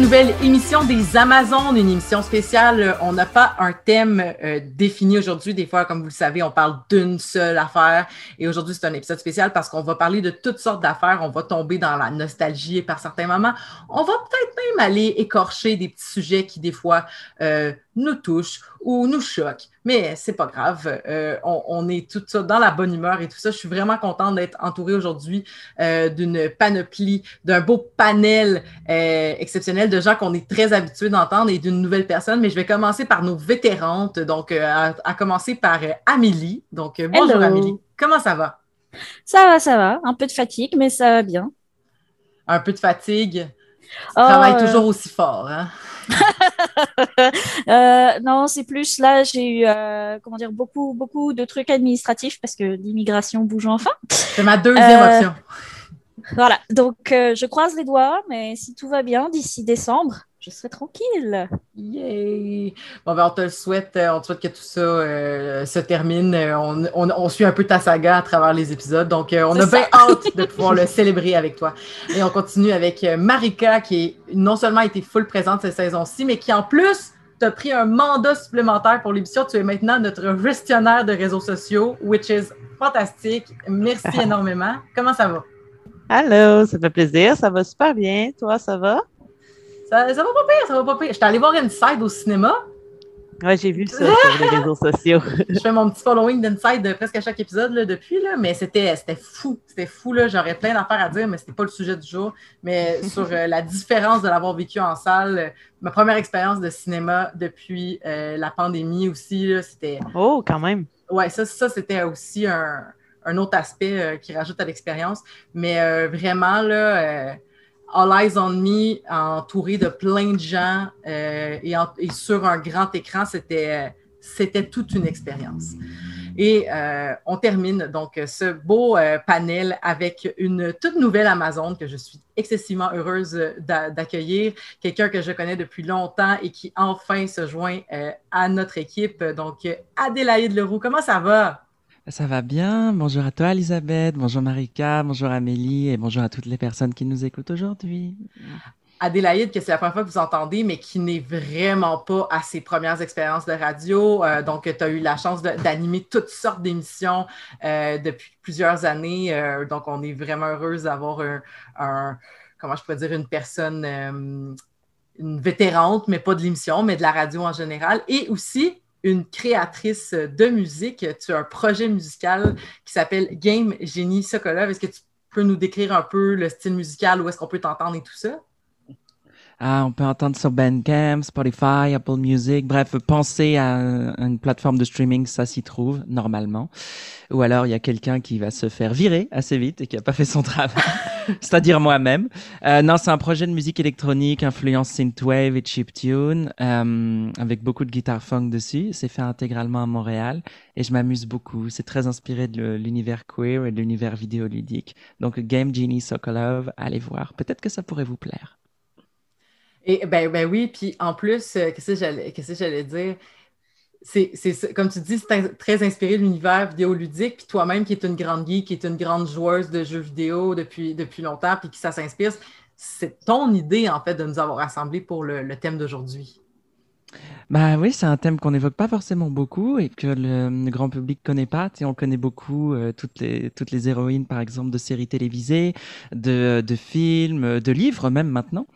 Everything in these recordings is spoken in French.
nouvelle émission des Amazones, une émission spéciale. On n'a pas un thème euh, défini aujourd'hui. Des fois, comme vous le savez, on parle d'une seule affaire. Et aujourd'hui, c'est un épisode spécial parce qu'on va parler de toutes sortes d'affaires. On va tomber dans la nostalgie par certains moments. On va peut-être même aller écorcher des petits sujets qui, des fois, euh, nous touchent ou nous choquent. Mais c'est pas grave. Euh, on, est tout ça dans la bonne humeur et tout ça. Je suis vraiment contente d'être entourée aujourd'hui euh, d'une panoplie, d'un beau panel euh, exceptionnel de gens qu'on est très habitués d'entendre et d'une nouvelle personne. Mais je vais commencer par nos vétérantes. Donc, à, commencer par Amélie. Donc, bonjour Amélie. Comment ça va? Ça va, ça va. Un peu de fatigue, mais ça va bien. Un peu de fatigue. Tu travailles oh, toujours aussi fort, hein? Euh, non, c'est plus là, j'ai eu euh, comment dire beaucoup beaucoup de trucs administratifs parce que l'immigration bouge enfin. C'est ma deuxième euh, option. Voilà, donc je croise les doigts, mais si tout va bien d'ici décembre, je serai tranquille. Yay! Bon, ben, on te le souhaite. Euh, on te souhaite que tout ça euh, se termine. Euh, on, suit un peu ta saga à travers les épisodes. Donc, on a bien hâte de pouvoir le célébrer avec toi. Et on continue avec Marika, qui non seulement été full présente cette saison-ci, mais qui en plus t'a pris un mandat supplémentaire pour l'émission. Tu es maintenant notre gestionnaire de réseaux sociaux, which is fantastique. Merci énormément. Comment ça va? Allô, ça fait plaisir. Ça va super bien. Toi, ça va? Ça, va pas pire, ça va pas pire. J'étais allée voir Inside au cinéma. Ouais, j'ai vu ça sur les réseaux sociaux. je fais mon petit following d'Inside presque à chaque épisode là, depuis, là, mais c'était fou. C'était fou. J'aurais plein d'affaires à dire, mais c'était pas le sujet du jour. Mais sur euh, la différence de l'avoir vécu en salle, euh, ma première expérience de cinéma depuis euh, la pandémie aussi, c'était. Oh, quand même. Ouais, ça, ça c'était aussi un, un, autre aspect qui rajoute à l'expérience. Mais vraiment, là All Eyes on Me, entouré de plein de gens euh, et, sur un grand écran, c'était, toute une expérience. Et euh, on termine donc ce beau euh, panel avec une toute nouvelle Amazon que je suis excessivement heureuse d'accueillir, quelqu'un que je connais depuis longtemps et qui enfin se joint à notre équipe. Donc, Adélaïde Leroux, comment ça va? Ça va bien. Bonjour à toi, Elisabeth. Bonjour, Marika. Bonjour, Amélie. Et bonjour à toutes les personnes qui nous écoutent aujourd'hui. Adélaïde, que c'est la première fois que vous entendez, mais qui n'est vraiment pas à ses premières expériences de radio. Euh, donc, tu as eu la chance d'animer toutes sortes d'émissions euh, depuis plusieurs années. Euh, donc, on est vraiment heureuse d'avoir un, comment je pourrais dire, une personne, une vétérante, mais pas de l'émission, mais de la radio en général. Et aussi, une créatrice de musique. Tu as un projet musical qui s'appelle Game Génie Sokolov. Est-ce que tu peux nous décrire un peu le style musical, où est-ce qu'on peut t'entendre et tout ça? Ah, on peut entendre sur Bandcamp, Spotify, Apple Music. Bref, pensez à, une plateforme de streaming, ça s'y trouve normalement. Ou alors il y a quelqu'un qui va se faire virer assez vite et qui a pas fait son travail, c'est-à-dire moi-même. Euh, non, c'est un projet de musique électronique, influence synthwave et chiptune, euh, avec beaucoup de guitare funk dessus. C'est fait intégralement à Montréal et je m'amuse beaucoup. C'est très inspiré de l'univers queer et de l'univers vidéoludique. Donc Game Genie Sokolov, allez voir. Peut-être que ça pourrait vous plaire. Et ben, ben oui, puis en plus, euh, qu'est-ce que j'allais dire? C'est, comme tu dis, c'est très inspiré de l'univers vidéoludique, puis toi-même qui es une grande geek, qui est une grande joueuse de jeux vidéo depuis, depuis longtemps, puis qui ça s'inspire, c'est ton idée en fait de nous avoir rassemblés pour le thème d'aujourd'hui. Bah oui, c'est un thème qu'on n'évoque pas forcément beaucoup et que le, grand public connaît pas. On connaît beaucoup euh, toutes les toutes les héroïnes, par exemple, de séries télévisées, de, de films, de livres même maintenant,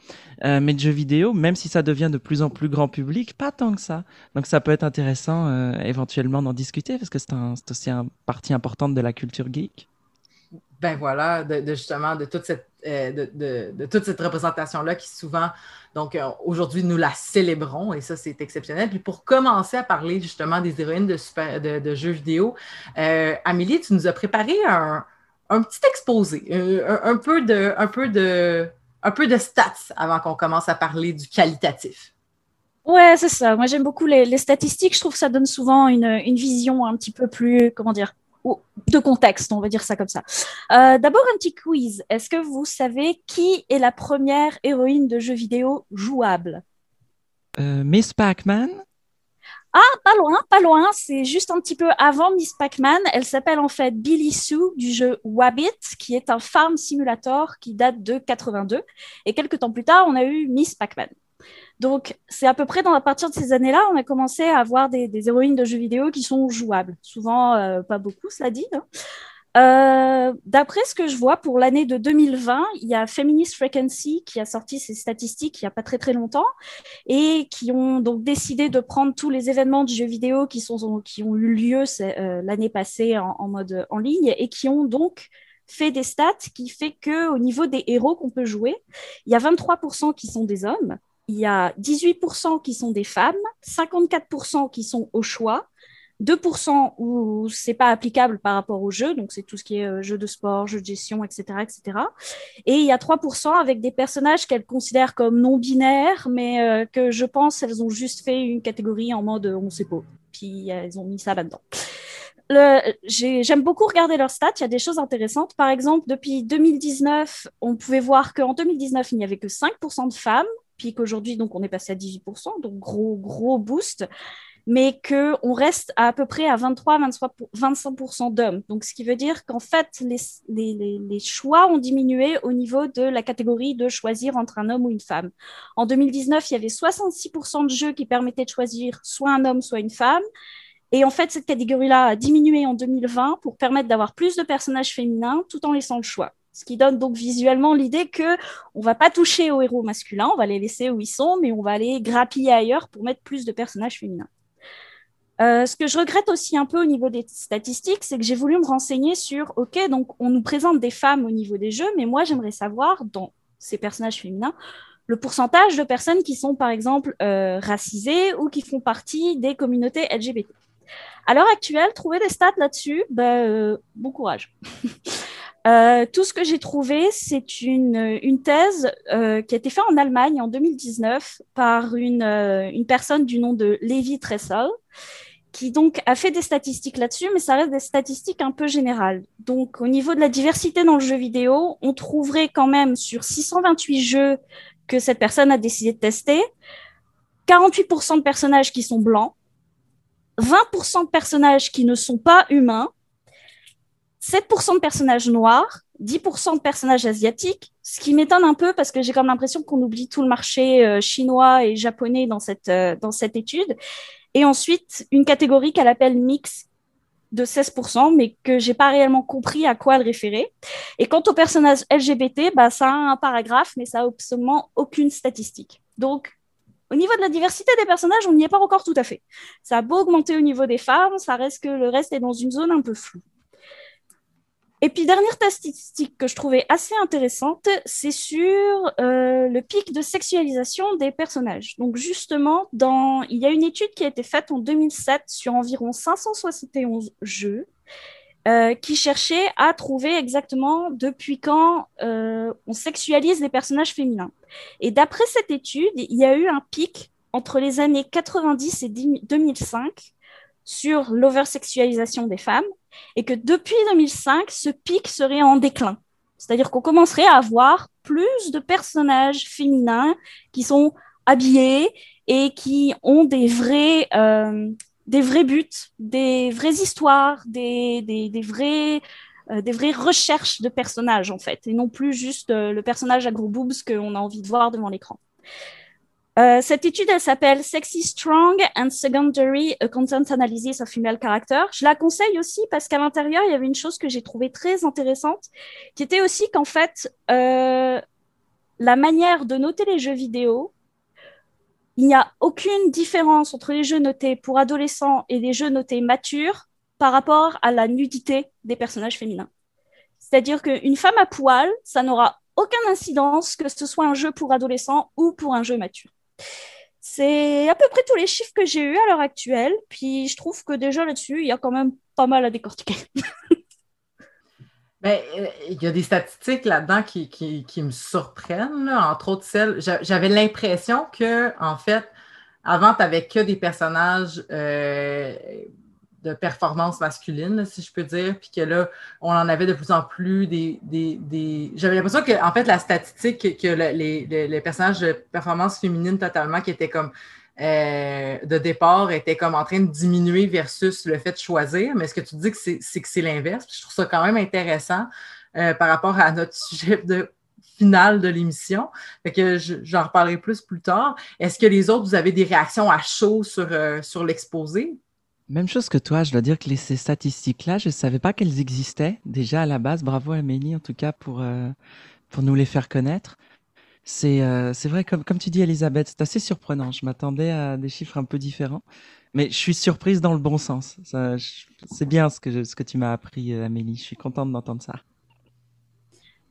euh, mais de jeux vidéo, même si ça devient de plus en plus grand public, pas tant que ça. Donc ça peut être intéressant euh, éventuellement d'en discuter parce que c'est aussi une partie importante de la culture geek. Ben voilà, de, justement de toute cette de, de, toute cette représentation là qui souvent donc, euh, aujourd'hui, nous la célébrons et ça, c'est exceptionnel. Puis pour commencer à parler justement des héroïnes de, jeux vidéo, euh, Amélie, tu nous as préparé un, petit exposé, euh, un, peu de, un, de, un de stats avant qu'on commence à parler du qualitatif. Ouais, c'est ça. Moi, j'aime beaucoup les, statistiques. Je trouve que ça donne souvent une vision un petit peu plus, comment dire, de contexte, on va dire ça comme ça. Euh, d'abord, un petit quiz. Est-ce que vous savez qui est la première héroïne de jeu vidéo jouable? Euh, Miss Pac-Man Ah, pas loin, pas loin. C'est juste un petit peu avant Miss Pac-Man. Elle s'appelle en fait Billy Sue du jeu Wabbit, qui est un farm simulator qui date de 82. Et quelques temps plus tard, on a eu Miss Pac-Man. Donc, c'est à peu près à partir de ces années-là, on a commencé à avoir des, héroïnes de jeux vidéo qui sont jouables. Souvent, euh, pas beaucoup, ça dit. Hein. Euh, d'après ce que je vois pour l'année de 2020, il y a Feminist Frequency qui a sorti ses statistiques il n'y a pas très très longtemps et qui ont donc décidé de prendre tous les événements du jeu vidéo qui, sont, qui ont eu lieu euh, l'année passée en, mode en ligne et qui ont donc fait des stats qui fait que au niveau des héros qu'on peut jouer, il y a 23% qui sont des hommes, il y a 18% qui sont des femmes, 54% qui sont au choix, 2% où c'est pas applicable par rapport au jeu, donc c'est tout ce qui est euh, jeu de sport, jeu de gestion, etc., etc. Et il y a 3% avec des personnages qu'elles considèrent comme non binaires, mais euh, que je pense elles ont juste fait une catégorie en mode on sait pas, puis elles ont mis ça là-dedans. J'aime beaucoup regarder leurs stats. Il y a des choses intéressantes. Par exemple, depuis 2019, on pouvait voir qu'en 2019, il n'y avait que 5% de femmes, puis qu'aujourd'hui, donc, on est passé à 18%, donc gros, gros boost mais qu'on reste à, à peu près à 23, 25% d'hommes. Donc, ce qui veut dire qu'en fait, les, les, les, choix ont diminué au niveau de la catégorie de choisir entre un homme ou une femme. En 2019, il y avait 66% de jeux qui permettaient de choisir soit un homme, soit une femme. Et en fait, cette catégorie-là a diminué en 2020 pour permettre d'avoir plus de personnages féminins tout en laissant le choix. Ce qui donne donc visuellement l'idée que on va pas toucher aux héros masculins, on va les laisser où ils sont, mais on va aller grappiller ailleurs pour mettre plus de personnages féminins. Euh, ce que je regrette aussi un peu au niveau des statistiques, c'est que j'ai voulu me renseigner sur, OK, donc on nous présente des femmes au niveau des jeux, mais moi j'aimerais savoir, dans ces personnages féminins, le pourcentage de personnes qui sont, par exemple, euh, racisées ou qui font partie des communautés LGBT. À l'heure actuelle, trouver des stats là-dessus, ben, euh, bon courage. tout ce que j'ai trouvé, c'est une, une thèse qui a été faite en Allemagne en 2019 par une, une personne du nom de Levi Tressel qui donc a fait des statistiques là-dessus, mais ça reste des statistiques un peu générales. Donc au niveau de la diversité dans le jeu vidéo, on trouverait quand même sur 628 jeux que cette personne a décidé de tester, 48% de personnages qui sont blancs, 20% de personnages qui ne sont pas humains, 7% de personnages noirs, 10% de personnages asiatiques, ce qui m'étonne un peu parce que j'ai comme l'impression qu'on oublie tout le marché euh, chinois et japonais dans cette, euh, dans cette étude. Et ensuite, une catégorie qu'elle appelle mix de 16%, mais que j'ai pas réellement compris à quoi elle référait. Et quant au personnage LGBT, bah, ça a un paragraphe, mais ça a absolument aucune statistique. Donc, au niveau de la diversité des personnages, on n'y est pas encore tout à fait. Ça a beau augmenter au niveau des femmes, ça reste que le reste est dans une zone un peu floue. Et puis, dernière statistique que je trouvais assez intéressante, c'est sur euh, le pic de sexualisation des personnages. Donc, justement, dans... il y a une étude qui a été faite en 2007 sur environ 571 jeux euh, qui cherchait à trouver exactement depuis quand euh, on sexualise les personnages féminins. Et d'après cette étude, il y a eu un pic entre les années 90 et 2005 sur l'oversexualisation des femmes et que depuis 2005, ce pic serait en déclin. C'est-à-dire qu'on commencerait à avoir plus de personnages féminins qui sont habillés et qui ont des vrais, euh, des vrais buts, des vraies histoires, des, des, des vrais, euh, des vraies recherches de personnages en fait, et non plus juste euh, le personnage à gros boobs qu'on a envie de voir devant l'écran. Euh, cette étude, elle s'appelle Sexy Strong and Secondary Content Analysis of Female Character. Je la conseille aussi parce qu'à l'intérieur, il y avait une chose que j'ai trouvée très intéressante, qui était aussi qu'en fait, euh, la manière de noter les jeux vidéo, il n'y a aucune différence entre les jeux notés pour adolescents et les jeux notés matures par rapport à la nudité des personnages féminins. C'est-à-dire qu'une femme à poil, ça n'aura aucune incidence que ce soit un jeu pour adolescents ou pour un jeu mature. C'est à peu près tous les chiffres que j'ai eus à l'heure actuelle. Puis je trouve que déjà là-dessus, il y a quand même pas mal à décortiquer. Ben, euh, il y a des statistiques là-dedans qui, me surprennent, entre autres celles. J'avais l'impression que, en fait, avant, tu n'avais que des personnages euh, de performance masculine, si je peux dire, puis que là, on en avait de plus en plus des. des, J'avais l'impression que, en fait, la statistique, que les, les, personnages de performance féminine totalement, qui étaient comme euh, de départ était comme en train de diminuer versus le fait de choisir. Mais ce que tu dis, c'est que c'est l'inverse? Je trouve ça quand même intéressant euh, par rapport à notre sujet de final de l'émission. Fait que j'en reparlerai plus plus tard. Est-ce que les autres, vous avez des réactions à chaud sur, euh, sur l'exposé? Même chose que toi, je dois dire que ces statistiques-là, je savais pas qu'elles existaient déjà à la base. Bravo Amélie, en tout cas, pour, euh, pour nous les faire connaître. C'est euh, vrai, comme, comme tu dis, Elisabeth, c'est assez surprenant. Je m'attendais à des chiffres un peu différents, mais je suis surprise dans le bon sens. C'est bien ce que, ce que tu m'as appris, Amélie. Je suis contente d'entendre ça.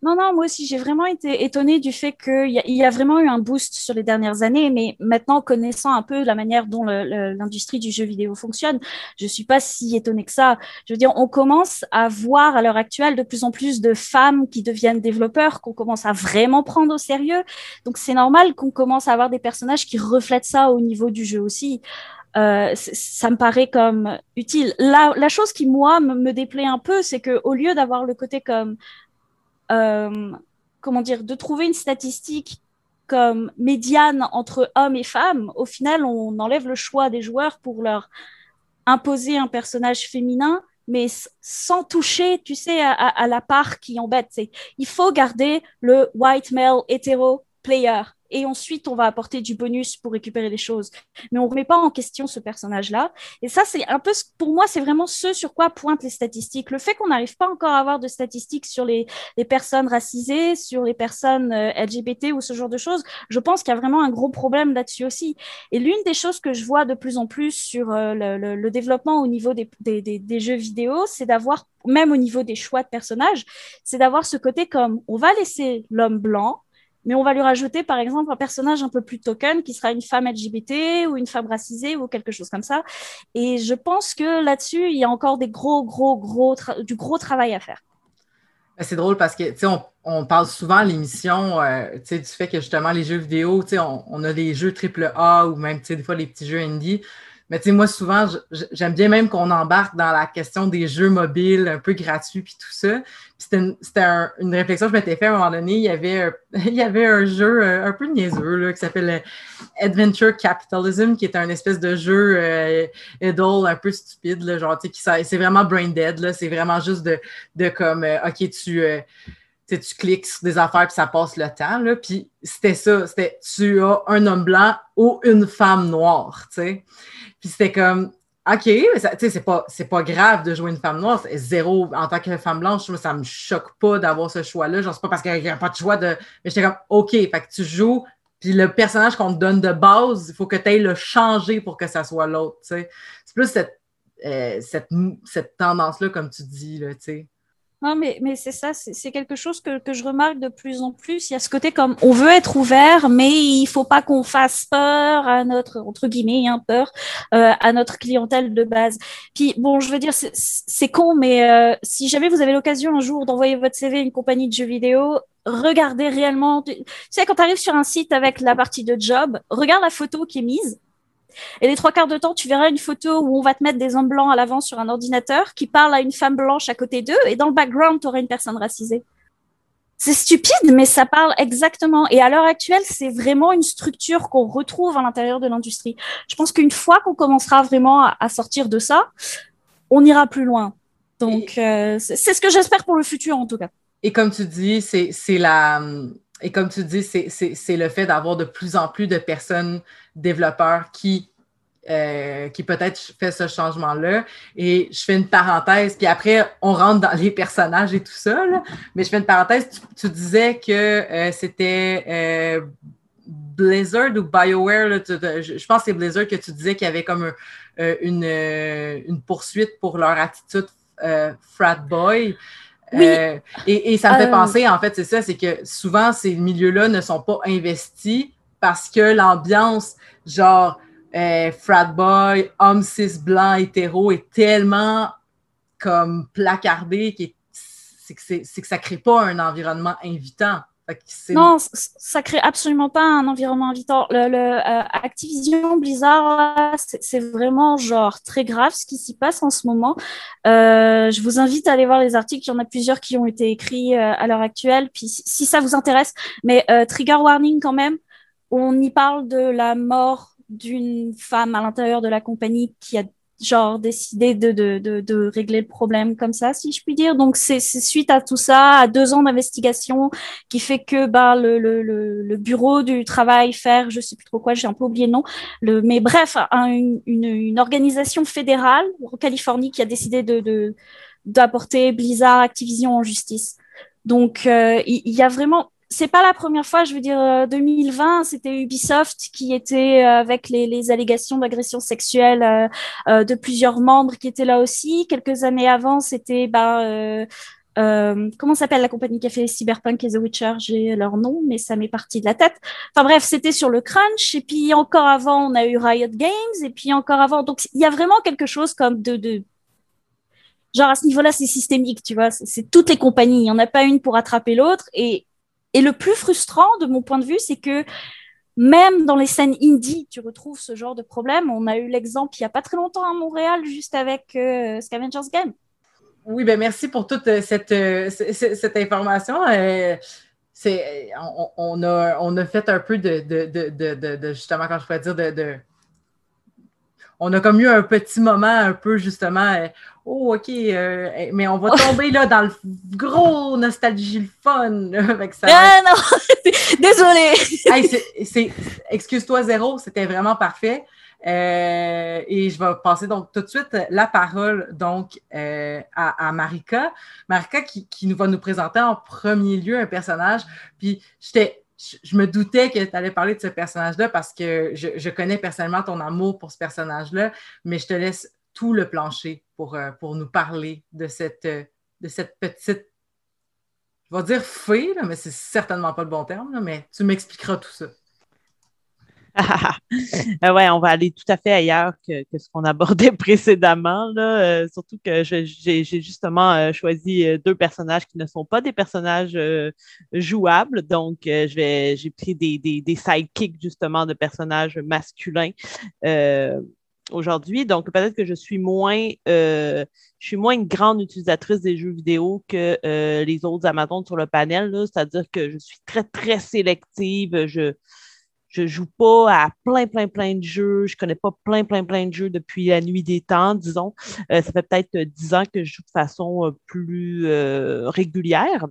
Non, non, moi aussi, j'ai vraiment été étonnée du fait qu'il y, a vraiment eu un boost sur les dernières années, mais maintenant, connaissant un peu la manière dont l'industrie du jeu vidéo fonctionne, je suis pas si étonnée que ça. Je veux dire, on commence à voir à l'heure actuelle de plus en plus de femmes qui deviennent développeurs, qu'on commence à vraiment prendre au sérieux. Donc, c'est normal qu'on commence à avoir des personnages qui reflètent ça au niveau du jeu aussi. Euh, ça me paraît comme utile. La, chose qui, moi, me, déplaît un peu, c'est que au lieu d'avoir le côté comme comment dire, de trouver une statistique comme médiane entre hommes et femmes, au final, on enlève le choix des joueurs pour leur imposer un personnage féminin, mais sans toucher, tu sais, à, la part qui embête. Il faut garder le white male hétéro player et ensuite on va apporter du bonus pour récupérer les choses. Mais on ne remet pas en question ce personnage-là. Et ça, c'est un peu, pour moi, c'est vraiment ce sur quoi pointent les statistiques. Le fait qu'on n'arrive pas encore à avoir de statistiques sur les, personnes racisées, sur les personnes euh, LGBT ou ce genre de choses, je pense qu'il y a vraiment un gros problème là-dessus aussi. Et l'une des choses que je vois de plus en plus sur euh, le, développement au niveau des jeux vidéo, c'est d'avoir, même au niveau des choix de personnages, c'est d'avoir ce côté comme on va laisser l'homme blanc, mais on va lui rajouter par exemple un personnage un peu plus token qui sera une femme LGBT ou une femme racisée ou quelque chose comme ça. Et je pense que là-dessus, il y a encore des gros, gros, gros, du gros travail à faire. C'est drôle parce que, tu sais, on, parle souvent à l'émission, euh, tu sais, du fait que justement les jeux vidéo, tu sais, on, a des jeux AAA ou même, tu sais, des fois les petits jeux indie. Mais tu sais, moi, souvent, j'aime bien même qu'on embarque dans la question des jeux mobiles un peu gratuits puis tout ça. C'était une, réflexion que je m'étais fait à un moment donné. Il y avait, il y avait un jeu euh, un peu niaiseux là, qui s'appelle euh, Adventure Capitalism, qui est un espèce de jeu euh, un peu stupide, genre, tu sais, c'est vraiment brain dead. C'est vraiment juste de, de comme, OK, tu tu cliques sur des affaires puis ça passe le temps. Là. Puis c'était ça, c'était tu as un homme blanc ou une femme noire, tu sais. Puis c'était comme, OK, mais c'est pas, pas grave de jouer une femme noire. Zéro, en tant que femme blanche, ça me choque pas d'avoir ce choix-là. Genre, c'est pas parce qu'il n'y a pas de choix de. Mais j'étais comme, OK, fait que tu joues, puis le personnage qu'on te donne de base, il faut que tu ailles le changer pour que ça soit l'autre, tu sais. C'est plus cette, euh, cette, cette tendance-là, comme tu dis, là, tu sais. Non, mais, mais c'est ça, c'est quelque chose que, que, je remarque de plus en plus. Il y a ce côté comme on veut être ouvert, mais il faut pas qu'on fasse peur à notre, entre guillemets, hein, peur euh, à notre clientèle de base. Puis bon, je veux dire, c'est con, mais euh, si jamais vous avez l'occasion un jour d'envoyer votre CV à une compagnie de jeux vidéo, regardez réellement. Tu sais, quand tu arrives sur un site avec la partie de job, regarde la photo qui est mise et les trois quarts de temps, tu verras une photo où on va te mettre des hommes blancs à l'avant sur un ordinateur qui parle à une femme blanche à côté d'eux, et dans le background, tu auras une personne racisée. C'est stupide, mais ça parle exactement. Et à l'heure actuelle, c'est vraiment une structure qu'on retrouve à l'intérieur de l'industrie. Je pense qu'une fois qu'on commencera vraiment à, sortir de ça, on ira plus loin. Donc, euh, c'est ce que j'espère pour le futur, en tout cas. Et comme tu dis, c'est la, et comme tu dis, c'est le fait d'avoir de plus en plus de personnes développeurs qui, euh, qui peut-être fait ce changement-là. Et je fais une parenthèse, puis après, on rentre dans les personnages et tout ça. Mais je fais une parenthèse, tu, disais que euh, c'était euh, Blizzard ou BioWare, je, pense que c'est Blizzard que tu disais qu'il y avait comme une, une, poursuite pour leur attitude frat boy. Euh, et, ça me fait euh, penser, en fait, c'est ça, c'est que souvent, ces milieux-là ne sont pas investis parce que l'ambiance, genre, euh, frat boy, homme cis blanc, hétéro, est tellement comme placardée que c'est que ça crée pas un environnement invitant. Non, ça crée absolument pas un environnement invitant. Le, euh, Activision Blizzard, c'est vraiment genre très grave ce qui s'y passe en ce moment. Euh, je vous invite à aller voir les articles. Il y en a plusieurs qui ont été écrits euh, à l'heure actuelle. Puis si ça vous intéresse, mais trigger warning quand même. On y parle de la mort d'une femme à l'intérieur de la compagnie qui a genre décidé de, de, de, de, régler le problème comme ça, si je puis dire. Donc c'est suite à tout ça, à deux ans d'investigation, qui fait que bah, le, le, le, bureau du travail faire, je sais plus trop quoi, j'ai un peu oublié le nom, le, mais bref, une, une, une, organisation fédérale en Californie qui a décidé de d'apporter Blizzard, Activision en justice. Donc euh, il y, a vraiment c'est pas la première fois, je veux dire, 2020, euh, c'était Ubisoft qui était euh, avec les, allégations d'agression sexuelle euh, de plusieurs membres qui étaient là aussi. Quelques années avant, c'était bah, euh, comment s'appelle la compagnie qui a fait Cyberpunk et The Witcher? J'ai leur nom, mais ça m'est parti de la tête. Enfin bref, c'était sur le crunch. Et puis encore avant, on a eu Riot Games. Et puis encore avant, donc il y a vraiment quelque chose comme de, de genre à ce niveau-là, c'est systémique, tu vois. C'est toutes les compagnies. Il n'y en a pas une pour attraper l'autre. Et et le plus frustrant, de mon point de vue, c'est que même dans les scènes indie, tu retrouves ce genre de problème. On a eu l'exemple il n'y a pas très longtemps à Montréal, juste avec euh, Scavengers Game. Oui, ben merci pour toute euh, cette, euh, cette, information. on, a, on a fait un peu de, de, de, justement, quand je pourrais dire, de, on a comme eu un petit moment un peu justement, oh, OK, euh, eh, mais on va tomber là dans le gros nostalgie, le fun. avec ça. Ah non, désolé. excuse-toi, zéro, c'était vraiment parfait. Euh, et je vais passer donc tout de suite la parole donc euh, à, Marika. Marika qui, qui, nous va nous présenter en premier lieu un personnage. Puis j'étais je, me doutais que tu allais parler de ce personnage-là parce que je, connais personnellement ton amour pour ce personnage-là, mais je te laisse tout le plancher pour, euh, nous parler de cette, euh, de cette petite, je vais dire fée, mais c'est certainement pas le bon terme, mais tu m'expliqueras tout ça. Euh, ouais, on va aller tout à fait ailleurs que, ce qu'on abordait précédemment. Là. surtout que j'ai justement choisi deux personnages qui ne sont pas des personnages jouables. Donc, j'ai pris des, des, sidekicks justement de personnages masculins aujourd'hui. Donc, peut-être que je suis moins, euh, je suis moins une grande utilisatrice des jeux vidéo que euh, les autres Amazones sur le panel. C'est-à-dire que je suis très, très sélective. Je joue pas à plein, plein, plein de jeux. Je connais pas plein, plein, plein de jeux depuis la nuit des temps, disons. Euh, ça fait peut-être dix ans que je joue de façon plus régulière.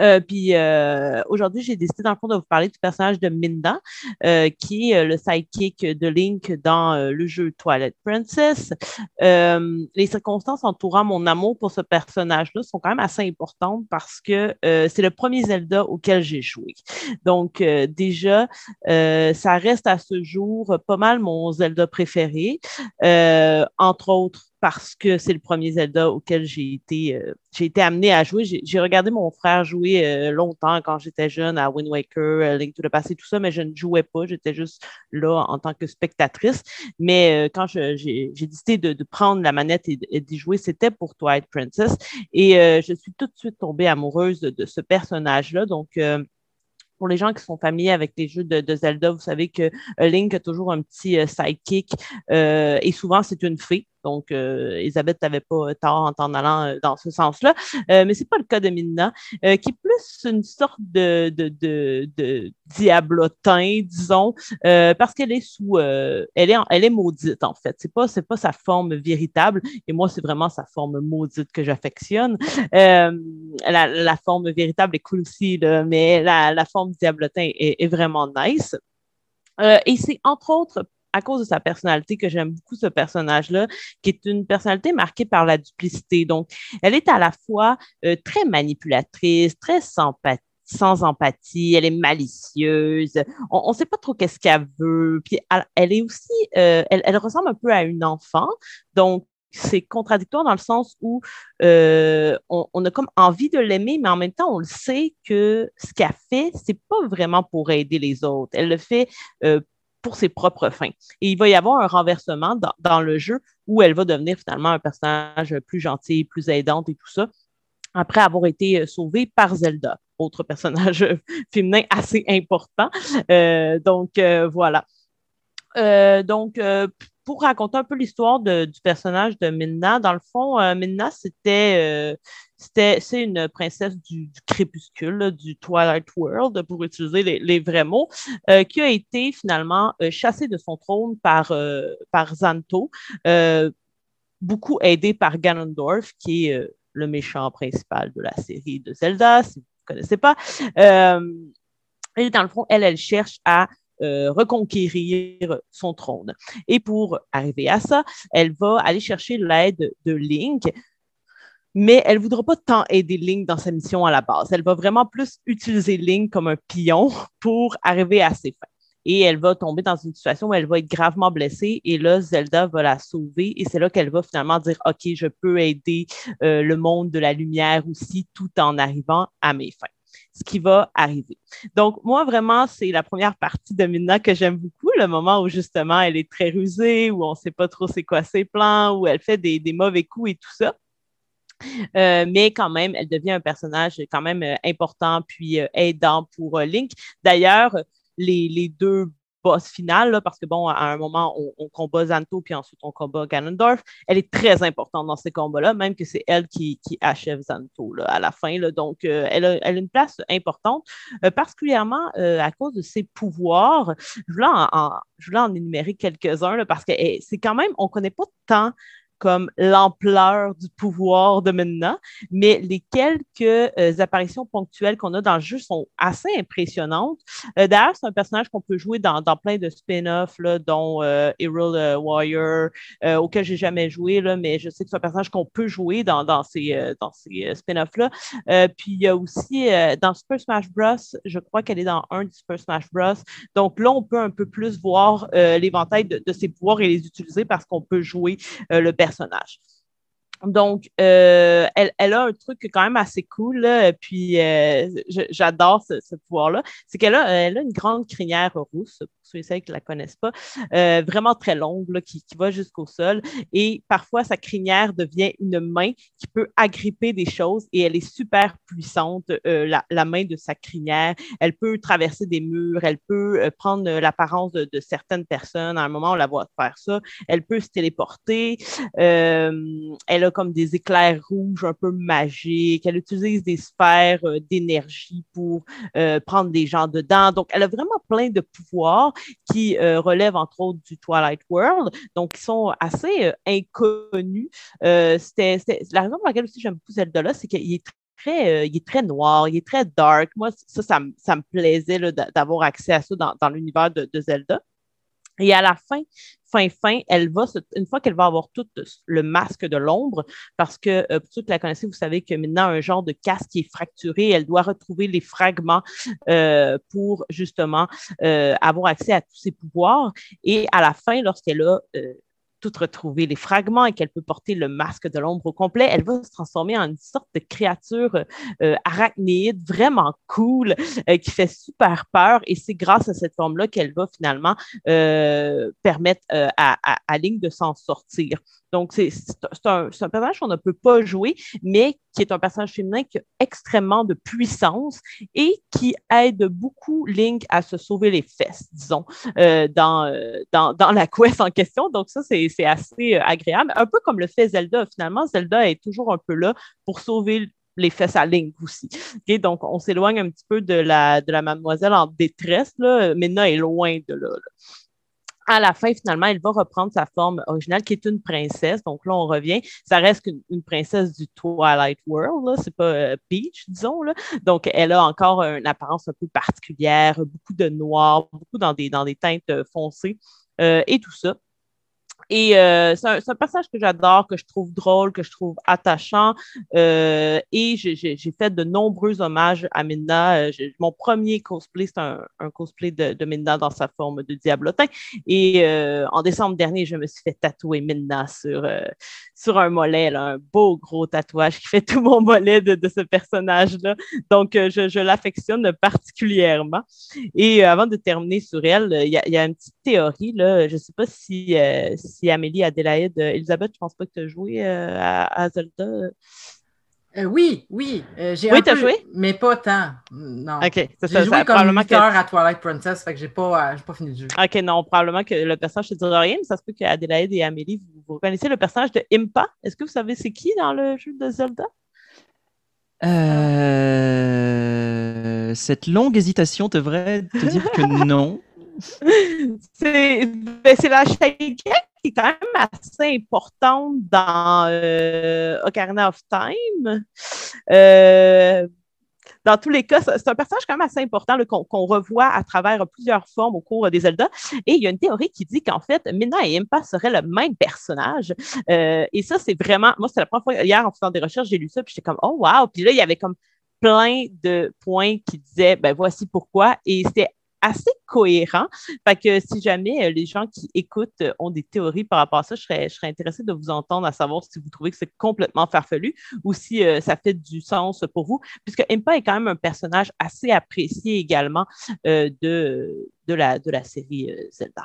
Euh, puis euh, aujourd'hui, j'ai décidé dans le fond de vous parler du personnage de Minda, euh, qui est le sidekick de Link dans le jeu Twilight Princess. les circonstances entourant mon amour pour ce personnage-là sont quand même assez importantes parce que c'est le premier Zelda auquel j'ai joué. Donc déjà, ça reste à ce jour pas mal mon Zelda préféré. entre autres, parce que c'est le premier Zelda auquel j'ai été, euh, j'ai été à jouer. J'ai regardé mon frère jouer euh, longtemps quand j'étais jeune à Wind Waker, euh, Link to the Past et tout ça, mais je ne jouais pas. J'étais juste là en tant que spectatrice. Mais quand j'ai décidé de, prendre la manette et, d'y jouer, c'était pour Twilight Princess. Et je suis tout de suite tombée amoureuse de, de ce personnage-là. Donc, pour les gens qui sont familiers avec les jeux de, Zelda, vous savez que euh, Link a toujours un petit euh, sidekick euh, et souvent c'est une fée. Donc, Elisabeth n'avait pas tort en t'en allant dans ce sens-là. mais ce n'est pas le cas de Minna, qui est plus une sorte de, de, de, diablotin, disons, parce qu'elle est sous. elle, est, elle est maudite, en fait. Ce n'est pas, pas sa forme véritable. Et moi, c'est vraiment sa forme maudite que j'affectionne. La, forme véritable est cool aussi, mais la, forme diablotin est, vraiment nice. Euh, et c'est entre autres à cause de sa personnalité que j'aime beaucoup ce personnage-là, qui est une personnalité marquée par la duplicité. Donc, elle est à la fois euh, très manipulatrice, très sans empathie, elle est malicieuse, on ne sait pas trop qu'est-ce qu'elle veut, puis elle, est aussi, euh, elle, ressemble un peu à une enfant, donc c'est contradictoire dans le sens où euh, on, a comme envie de l'aimer, mais en même temps, on le sait que ce qu'elle fait, c'est pas vraiment pour aider les autres. Elle le fait euh, pour ses propres fins. Et il va y avoir un renversement dans, le jeu où elle va devenir finalement un personnage plus gentil, plus aidante et tout ça, après avoir été euh, sauvée par Zelda, autre personnage féminin assez important. donc voilà. donc, pour raconter un peu l'histoire du personnage de Minna, dans le fond, euh, Minna, c'était euh, C'est une princesse du, crépuscule, du Twilight World, pour utiliser les, vrais mots, euh, qui a été finalement chassée de son trône par, par Zanto, beaucoup aidée par Ganondorf, qui est le méchant principal de la série de Zelda, si vous ne connaissez pas. et dans le fond, elle, elle cherche à euh, reconquérir son trône. Et pour arriver à ça, elle va aller chercher l'aide de Link, mais elle ne voudra pas tant aider Link dans sa mission à la base. Elle va vraiment plus utiliser Link comme un pion pour arriver à ses fins. Et elle va tomber dans une situation où elle va être gravement blessée. Et là, Zelda va la sauver. Et c'est là qu'elle va finalement dire, OK, je peux aider euh, le monde de la lumière aussi tout en arrivant à mes fins ce qui va arriver. Donc, moi, vraiment, c'est la première partie de Mina que j'aime beaucoup, le moment où justement elle est très rusée, où on ne sait pas trop c'est quoi ses plans, où elle fait des, mauvais coups et tout ça. Euh, mais quand même, elle devient un personnage quand même euh, important puis euh, aidant pour Link. D'ailleurs, les, les, deux boss finale, parce que bon, à un moment, on, combat Zanto, puis ensuite on combat Ganondorf. Elle est très importante dans ces combats-là, même que c'est elle qui, achève Zanto à la fin. Là. Donc, elle, a, elle, a, une place importante, particulièrement à cause de ses pouvoirs. Je voulais en, je voulais en énumérer quelques-uns, parce que eh, c'est quand même, on ne connaît pas tant comme l'ampleur du pouvoir de maintenant, mais les quelques euh, apparitions ponctuelles qu'on a dans le jeu sont assez impressionnantes. Euh, d'ailleurs, c'est un personnage qu'on peut jouer dans, plein de spin-offs, dont euh, Hero Warrior, auquel j'ai jamais joué, mais je sais que c'est un personnage qu'on peut jouer dans, ces, ces spin-offs-là. puis il y a aussi dans Super Smash Bros., je crois qu'elle est dans un de Super Smash Bros. Donc là, on peut un peu plus voir l'éventail de, de, ses pouvoirs et les utiliser parce qu'on peut jouer le personnage personnage. Donc, euh, elle, a un truc quand même assez cool, puis euh, j'adore ce, pouvoir-là. C'est qu'elle a, elle a une grande crinière rousse, pour ceux et celles qui ne la connaissent pas, euh, vraiment très longue, qui, va jusqu'au sol. Et parfois, sa crinière devient une main qui peut agripper des choses et elle est super puissante, la, main de sa crinière. Elle peut traverser des murs, elle peut prendre l'apparence de, de, certaines personnes. À un moment, on la voit faire ça. Elle peut se téléporter. elle comme des éclairs rouges un peu magiques. Elle utilise des sphères euh, d'énergie pour euh, prendre des gens dedans. Donc, elle a vraiment plein de pouvoirs qui euh, relèvent entre autres du Twilight World, donc qui sont assez inconnus. C'était la raison pour laquelle aussi j'aime beaucoup Zelda-là, c'est qu'il est Très, il est très noir, il est très dark. Moi, ça, ça, me plaisait d'avoir accès à ça dans, l'univers de, Zelda. Et à la fin, fin, elle va, une fois qu'elle va avoir tout le masque de l'ombre, parce que euh, pour ceux qui la connaissez, vous savez que maintenant, un genre de casque qui est fracturé, elle doit retrouver les fragments euh, pour justement euh, avoir accès à tous ses pouvoirs. Et à la fin, lorsqu'elle a retrouver les fragments et qu'elle peut porter le masque de l'ombre au complet, elle va se transformer en une sorte de créature euh, arachnéide vraiment cool euh, qui fait super peur. Et c'est grâce à cette forme-là qu'elle va finalement euh, permettre à, à, à de s'en sortir. Donc, c'est un, un, personnage qu'on ne peut pas jouer, mais qui est un personnage féminin qui a extrêmement de puissance et qui aide beaucoup Link à se sauver les fesses, disons, euh, dans, euh, dans, dans, la quest en question. Donc, ça, c'est assez euh, agréable. Un peu comme le fait Zelda. Finalement, Zelda est toujours un peu là pour sauver les fesses à Link aussi. donc, on s'éloigne un petit peu de la, de la mademoiselle en détresse. Là. Mena est loin de là. là à la fin, finalement, elle va reprendre sa forme originale, qui est une princesse. Donc là, on revient. Ça reste une, princesse du Twilight World, c'est pas euh, Peach, disons. Là. Donc, elle a encore une apparence un peu particulière, beaucoup de noir, beaucoup dans des, dans des teintes euh, foncées euh, et tout ça. Et euh, c'est un, passage que j'adore, que je trouve drôle, que je trouve attachant. Euh, et j'ai fait de nombreux hommages à Minda. Euh, mon premier cosplay, c'est un, cosplay de, de, Minda dans sa forme de diablotin. Et en décembre dernier, je me suis fait tatouer Minda sur, sur un mollet, un beau gros tatouage qui fait tout mon mollet de, de ce personnage-là. Donc, je, je l'affectionne particulièrement. Et avant de terminer sur elle, il y a, y a, une petite théorie. Là, je ne sais pas si si Amélie, Adélaïde, euh, Elisabeth, je pense pas que tu as joué euh, à, Zelda? Euh, oui, oui. j'ai oui, tu as joué? Mais pas tant. Non. OK, c'est ça. J'ai joué comme probablement à Twilight Princess, fait que j'ai pas, pas fini le jeu. OK, non, probablement que le personnage ne te dira rien, mais ça se peut qu'Adélaïde et Amélie, vous, vous connaissez le personnage de Impa. Est-ce que vous savez c'est qui dans le jeu de Zelda? Euh, Cette longue hésitation devrait te dire que non. c'est ben, c'est la Shaggy qui est quand même assez importante dans euh, Ocarina of Time. Euh, dans tous les cas, c'est un personnage quand même assez important qu'on revoit à travers plusieurs formes au cours des Zelda. Et il y a une théorie qui dit qu'en fait, Mina et Impa seraient le même personnage. Euh, et ça, c'est vraiment. Moi, c'est la première fois, hier, en faisant des recherches, j'ai lu ça, puis j'étais comme, oh, wow. Puis là, il y avait comme plein de points qui disaient, ben voici pourquoi. Et c'était assez cohérent. Que si jamais euh, les gens qui écoutent euh, ont des théories par rapport à ça, je serais, je intéressée de vous entendre à savoir si vous trouvez que c'est complètement farfelu ou si euh, ça fait du sens pour vous, puisque Impa est quand même un personnage assez apprécié également de, de, la, de la série Zelda.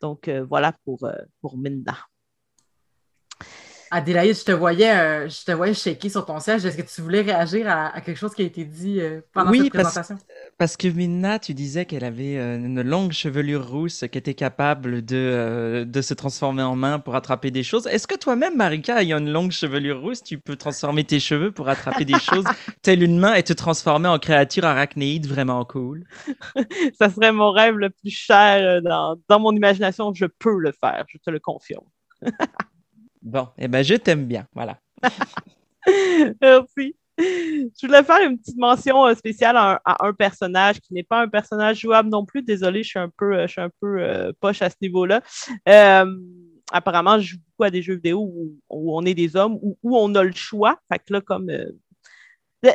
Donc voilà pour, pour Minda. Adélaïde, je te voyais, euh, je te voyais shaker sur ton siège. Est-ce que tu voulais réagir à, à quelque chose qui a été dit euh, pendant Oui, cette parce- présentation? Parce que Minna, tu disais qu'elle avait euh, une longue chevelure rousse qui était capable de, euh, de se transformer en main pour attraper des choses. Est-ce que toi-même, Marika, ayant une longue chevelure rousse, tu peux transformer tes cheveux pour attraper des choses telle une main et te transformer en créature arachnéide vraiment cool? ça serait mon rêve le plus cher dans, dans mon imagination. Je peux le faire, je te le confirme. Bon, eh ben je t'aime bien, voilà. Merci. Je voulais faire une petite mention euh, spéciale à un, personnage qui n'est pas un personnage jouable non plus. Désolée, je suis un peu, euh, je suis un peu euh, poche à ce niveau-là. Apparemment, je joue beaucoup à des jeux vidéo où, on est des hommes, où, où on a le choix. Fait que là, comme.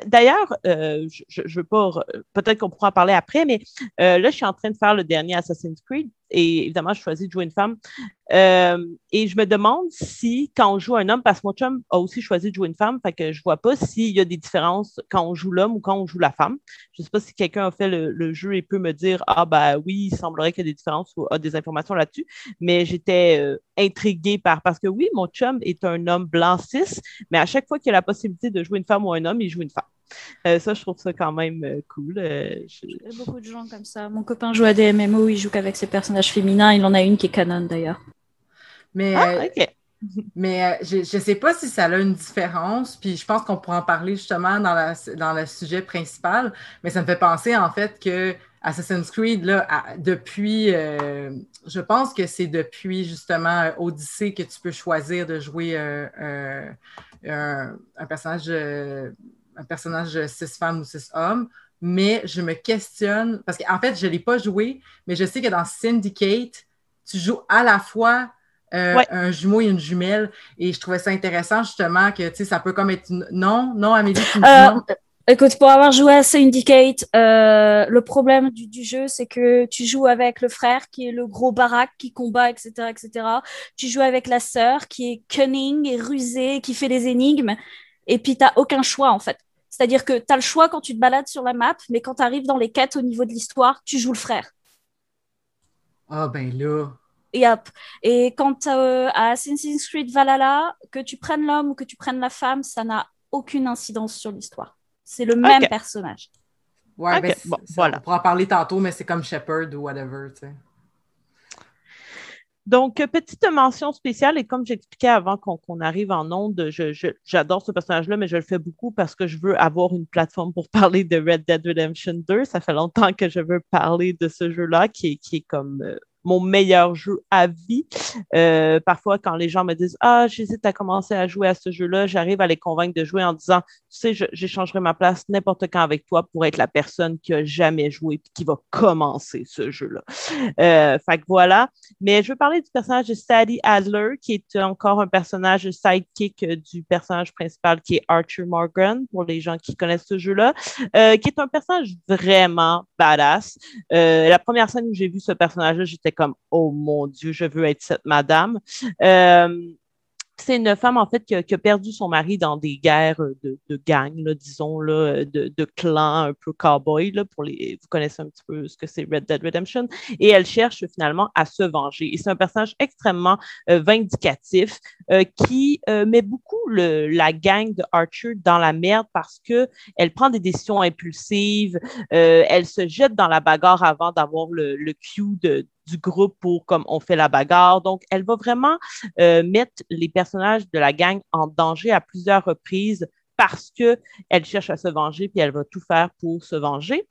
D'ailleurs, je, je veux pas. re- Peut-être qu'on pourra en parler après, mais là, je suis en train de faire le dernier Assassin's Creed et évidemment, je choisis de jouer une femme. Euh, et je me demande si, quand on joue un homme, parce que mon chum a aussi choisi de jouer une femme, fait que je vois pas s'il y a des différences quand on joue l'homme ou quand on joue la femme. Je sais pas si quelqu'un a fait le, jeu et peut me dire Ah, ben oui, il semblerait qu'il y ait des différences ou a des informations là-dessus. Mais j'étais euh, intriguée par. Parce que oui, mon chum est un homme blanc cis, mais à chaque fois qu'il a la possibilité de jouer une femme ou un homme, il joue une femme. Euh, ça, je trouve ça quand même euh, cool. Euh, je- Il y a beaucoup de gens comme ça. Mon copain joue à des MMO, il joue qu'avec ses personnages féminins. Il en a une qui est canon d'ailleurs. Mais, Ah, euh, mais euh, je ne sais pas si ça a une différence, puis je pense qu'on pourra en parler justement dans, la, dans le sujet principal, mais ça me fait penser en fait que Assassin's Creed, là, à- depuis, euh, je pense que c'est depuis justement Odyssey que tu peux choisir de jouer euh, euh, un, un personnage, euh, un personnage cis-femme ou cis-homme, mais je me questionne, parce qu'en fait, je ne l'ai pas joué, mais je sais que dans Syndicate, tu joues à la fois euh, Ouais. un jumeau et une jumelle. Et je trouvais ça intéressant, justement, que tu sais, ça peut comme être. une- Non, non, Amélie, tu me dis Euh, non. Écoute, pour avoir joué à Syndicate, euh, le problème du, du jeu, c'est que tu joues avec le frère qui est le gros baraque qui combat, etc., etc. Tu joues avec la sœur qui est cunning et rusée, qui fait des énigmes, et puis t'as aucun choix en fait. C'est-à-dire que tu as le choix quand tu te balades sur la map, mais quand tu arrives dans les quêtes au niveau de l'histoire, tu joues le frère. Ah, ben là. Et hop. Et quant euh, à Assassin's Creed Valhalla, que tu prennes l'homme ou que tu prennes la femme, ça n'a aucune incidence sur l'histoire. C'est le même personnage. Ouais, Ok, ben, bon, voilà. On pourra en parler tantôt, mais c'est comme Shepard ou whatever, tu sais. Donc, euh, petite mention spéciale, et comme j'expliquais avant qu'on arrive en onde, j'adore ce personnage-là, mais je le fais beaucoup parce que je veux avoir une plateforme pour parler de Red Dead Redemption 2. Ça fait longtemps que je veux parler de ce jeu-là, qui est, qui est comme euh, mon meilleur jeu à vie. Euh, parfois, quand les gens me disent Ah, j'hésite à commencer à jouer à ce jeu-là, j'arrive à les convaincre de jouer en disant Tu sais, j'échangerai ma place n'importe quand avec toi pour être la personne qui a jamais joué et qui va commencer ce jeu-là. Euh, fait que voilà. Mais je veux parler du personnage de Sadie Adler, qui est encore un personnage sidekick euh, du personnage principal qui est Archer Morgan, pour les gens qui connaissent ce jeu-là, euh, qui est un personnage vraiment badass. La première scène où j'ai vu ce personnage-là, j'étais comme, oh mon Dieu, je veux être cette madame. Euh, c'est une femme, en fait, qui a, perdu son mari dans des guerres de, de gangs, disons, là, de, de clans un peu cowboy, là, pour les, vous connaissez un petit peu ce que c'est Red Dead Redemption, et elle cherche finalement à se venger. Et c'est un personnage extrêmement euh, vindicatif euh, qui met beaucoup la gang de Archer dans la merde parce que elle prend des décisions impulsives, elle se jette dans la bagarre avant d'avoir le, le cue de, du groupe pour comme on fait la bagarre. Donc, elle va vraiment euh, mettre les personnages de la gang en danger à plusieurs reprises parce qu'elle cherche à se venger, puis elle va tout faire pour se venger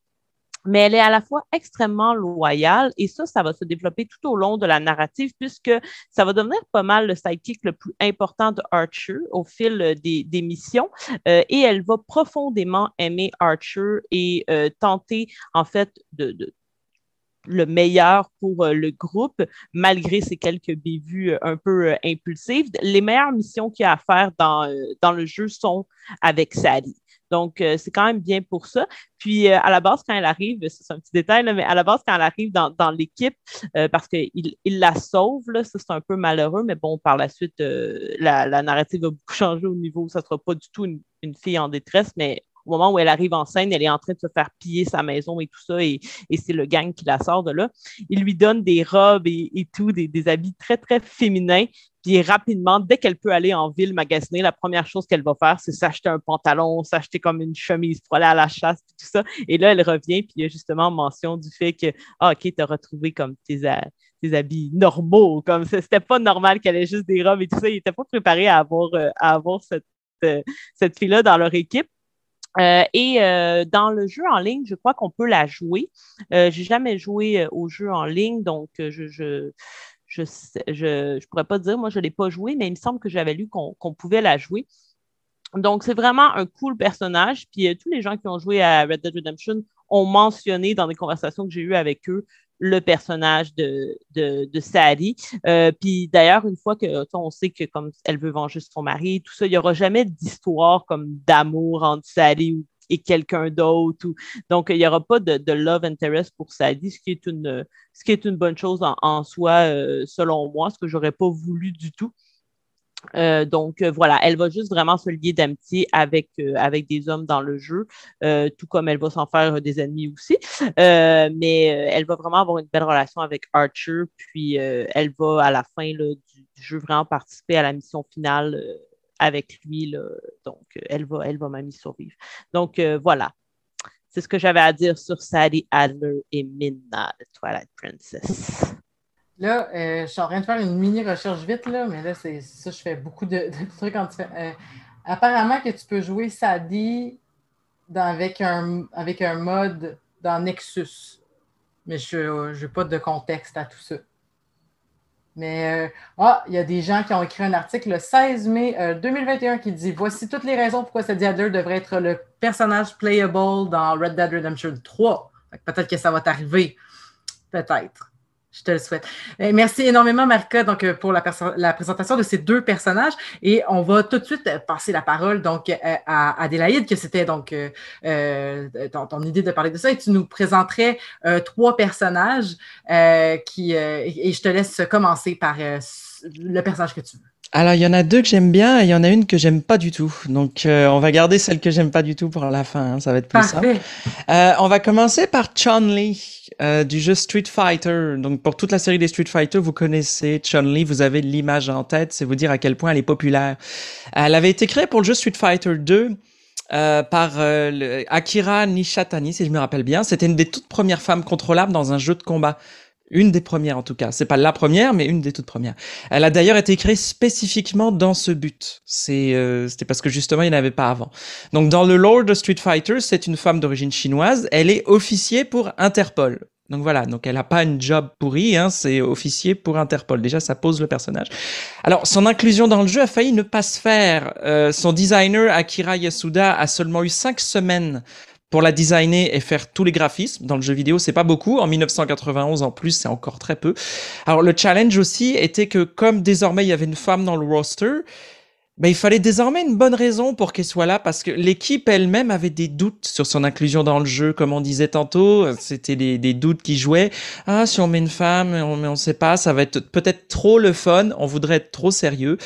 mais elle est à la fois extrêmement loyale et ça, ça va se développer tout au long de la narrative puisque ça va devenir pas mal le sidekick le plus important de Archer au fil des, des missions euh, et elle va profondément aimer Archer et euh, tenter en fait de le meilleur pour euh, le groupe, malgré ces quelques bévues un peu impulsives. Les meilleures missions qu'il y a à faire dans, dans le jeu sont avec Sadie. Donc, euh, c'est quand même bien pour ça. Puis, euh, à la base, quand elle arrive, c'est un petit détail, mais à la base, quand elle arrive dans, l'équipe, euh, parce qu'il il la sauve, là, ça, c'est un peu malheureux, mais bon, par la suite, la, narrative va beaucoup changer au niveau ça ne sera pas du tout une, une, fille en détresse, mais au moment où elle arrive en scène, elle est en train de se faire piller sa maison et tout ça, et, c'est le gang qui la sort de là. Il lui donne des robes et, tout, des, habits très, très féminins. Puis rapidement, dès qu'elle peut aller en ville magasiner, la première chose qu'elle va faire, c'est s'acheter un pantalon, s'acheter comme une chemise pour aller à la chasse, tout ça. Et là, elle revient, puis il y a justement mention du fait que, ah, OK, tu as retrouvé comme tes, habits normaux, comme c'était pas normal qu'elle ait juste des robes et tout ça. Il n'était pas préparé à avoir, euh, à avoir cette, euh, cette fille-là dans leur équipe. Euh, et euh, dans le jeu en ligne, je crois qu'on peut la jouer. Euh, j'ai jamais joué au jeu en ligne, donc je je, pourrais pas dire, moi je l'ai pas joué, mais il me semble que j'avais lu qu'on pouvait la jouer. Donc c'est vraiment un cool personnage. Puis tous les gens qui ont joué à Red Dead Redemption ont mentionné dans des conversations que j'ai eues avec eux le personnage de, de, de Sadie. Euh, puis d'ailleurs, une fois que on sait que comme elle veut venger son mari, tout ça, il n'y aura jamais d'histoire comme d'amour entre Sadie et quelqu'un d'autre. Donc, il n'y aura pas de, de, love interest pour Sadie, ce qui est une, ce qui est une bonne chose en, soi, euh, selon moi, ce que j'aurais pas voulu du tout. Euh, donc euh, voilà, elle va juste vraiment se lier d'amitié avec, euh, avec des hommes dans le jeu, tout comme elle va s'en faire des ennemis aussi. mais elle va vraiment avoir une belle relation avec Archer, puis elle va à la fin du, jeu vraiment participer à la mission finale avec lui. donc elle va, elle va même y survivre. Donc voilà, c'est ce que j'avais à dire sur Sadie Adler et Minna, Twilight Princess. Là, euh, je suis en train de faire une mini recherche vite, mais là, c'est ça, je fais beaucoup de, trucs euh, apparemment que tu peux jouer Sadie avec, un, avec un mode dans Nexus. Mais je n'ai pas de contexte à tout ça. Mais euh, ah, il y a des gens qui ont écrit un article le 16 mai 2021 qui dit Voici toutes les raisons pourquoi Sadie Adler devrait être le personnage playable dans Red Dead Redemption 3. Peut-être que ça va t'arriver. Peut-être. Je te le souhaite. Euh, merci énormément, Marca, donc, euh, pour la, présentation de ces deux personnages. Et on va tout de suite euh, passer la parole donc, à Adélaïde, que c'était donc ton, idée de parler de ça. Et tu nous présenterais trois personnages qui, et je te laisse commencer par le personnage que tu veux. Alors, il y en a deux que j'aime bien et il y en a une que j'aime pas du tout. Donc, on va garder celle que j'aime pas du tout pour la fin. Hein, ça va être plus simple. on va commencer par Chun-Li. Euh, du jeu Street Fighter. Donc pour toute la série des Street Fighter, vous connaissez Chun-Li, vous avez l'image en tête, c'est vous dire à quel point elle est populaire. Elle avait été créée pour le jeu Street Fighter 2 euh, par euh, Akira Nishatani, si je me rappelle bien. C'était une des toutes premières femmes contrôlables dans un jeu de combat. Une des premières en tout cas. C'est pas la première, mais une des toutes premières. Elle a d'ailleurs été créée spécifiquement dans ce but. C'est, euh, c'était parce que justement il n'y en avait pas avant. Donc dans le lore de Street Fighter, c'est une femme d'origine chinoise. Elle est officier pour Interpol. Donc voilà, donc elle n'a pas une job pourri, hein, c'est officier pour Interpol. Déjà, ça pose le personnage. Alors, son inclusion dans le jeu a failli ne pas se faire. Euh, son designer, Akira Yasuda, a seulement eu cinq semaines pour la designer et faire tous les graphismes. Dans le jeu vidéo, c'est pas beaucoup. En 1991, en plus, c'est encore très peu. Alors, le challenge aussi était que comme désormais il y avait une femme dans le roster, ben, il fallait désormais une bonne raison pour qu'elle soit là parce que l'équipe elle-même avait des doutes sur son inclusion dans le jeu. Comme on disait tantôt, c'était des, doutes qui jouaient. Ah, si on met une femme, on, on sait pas, ça va être peut-être trop le fun, on voudrait être trop sérieux.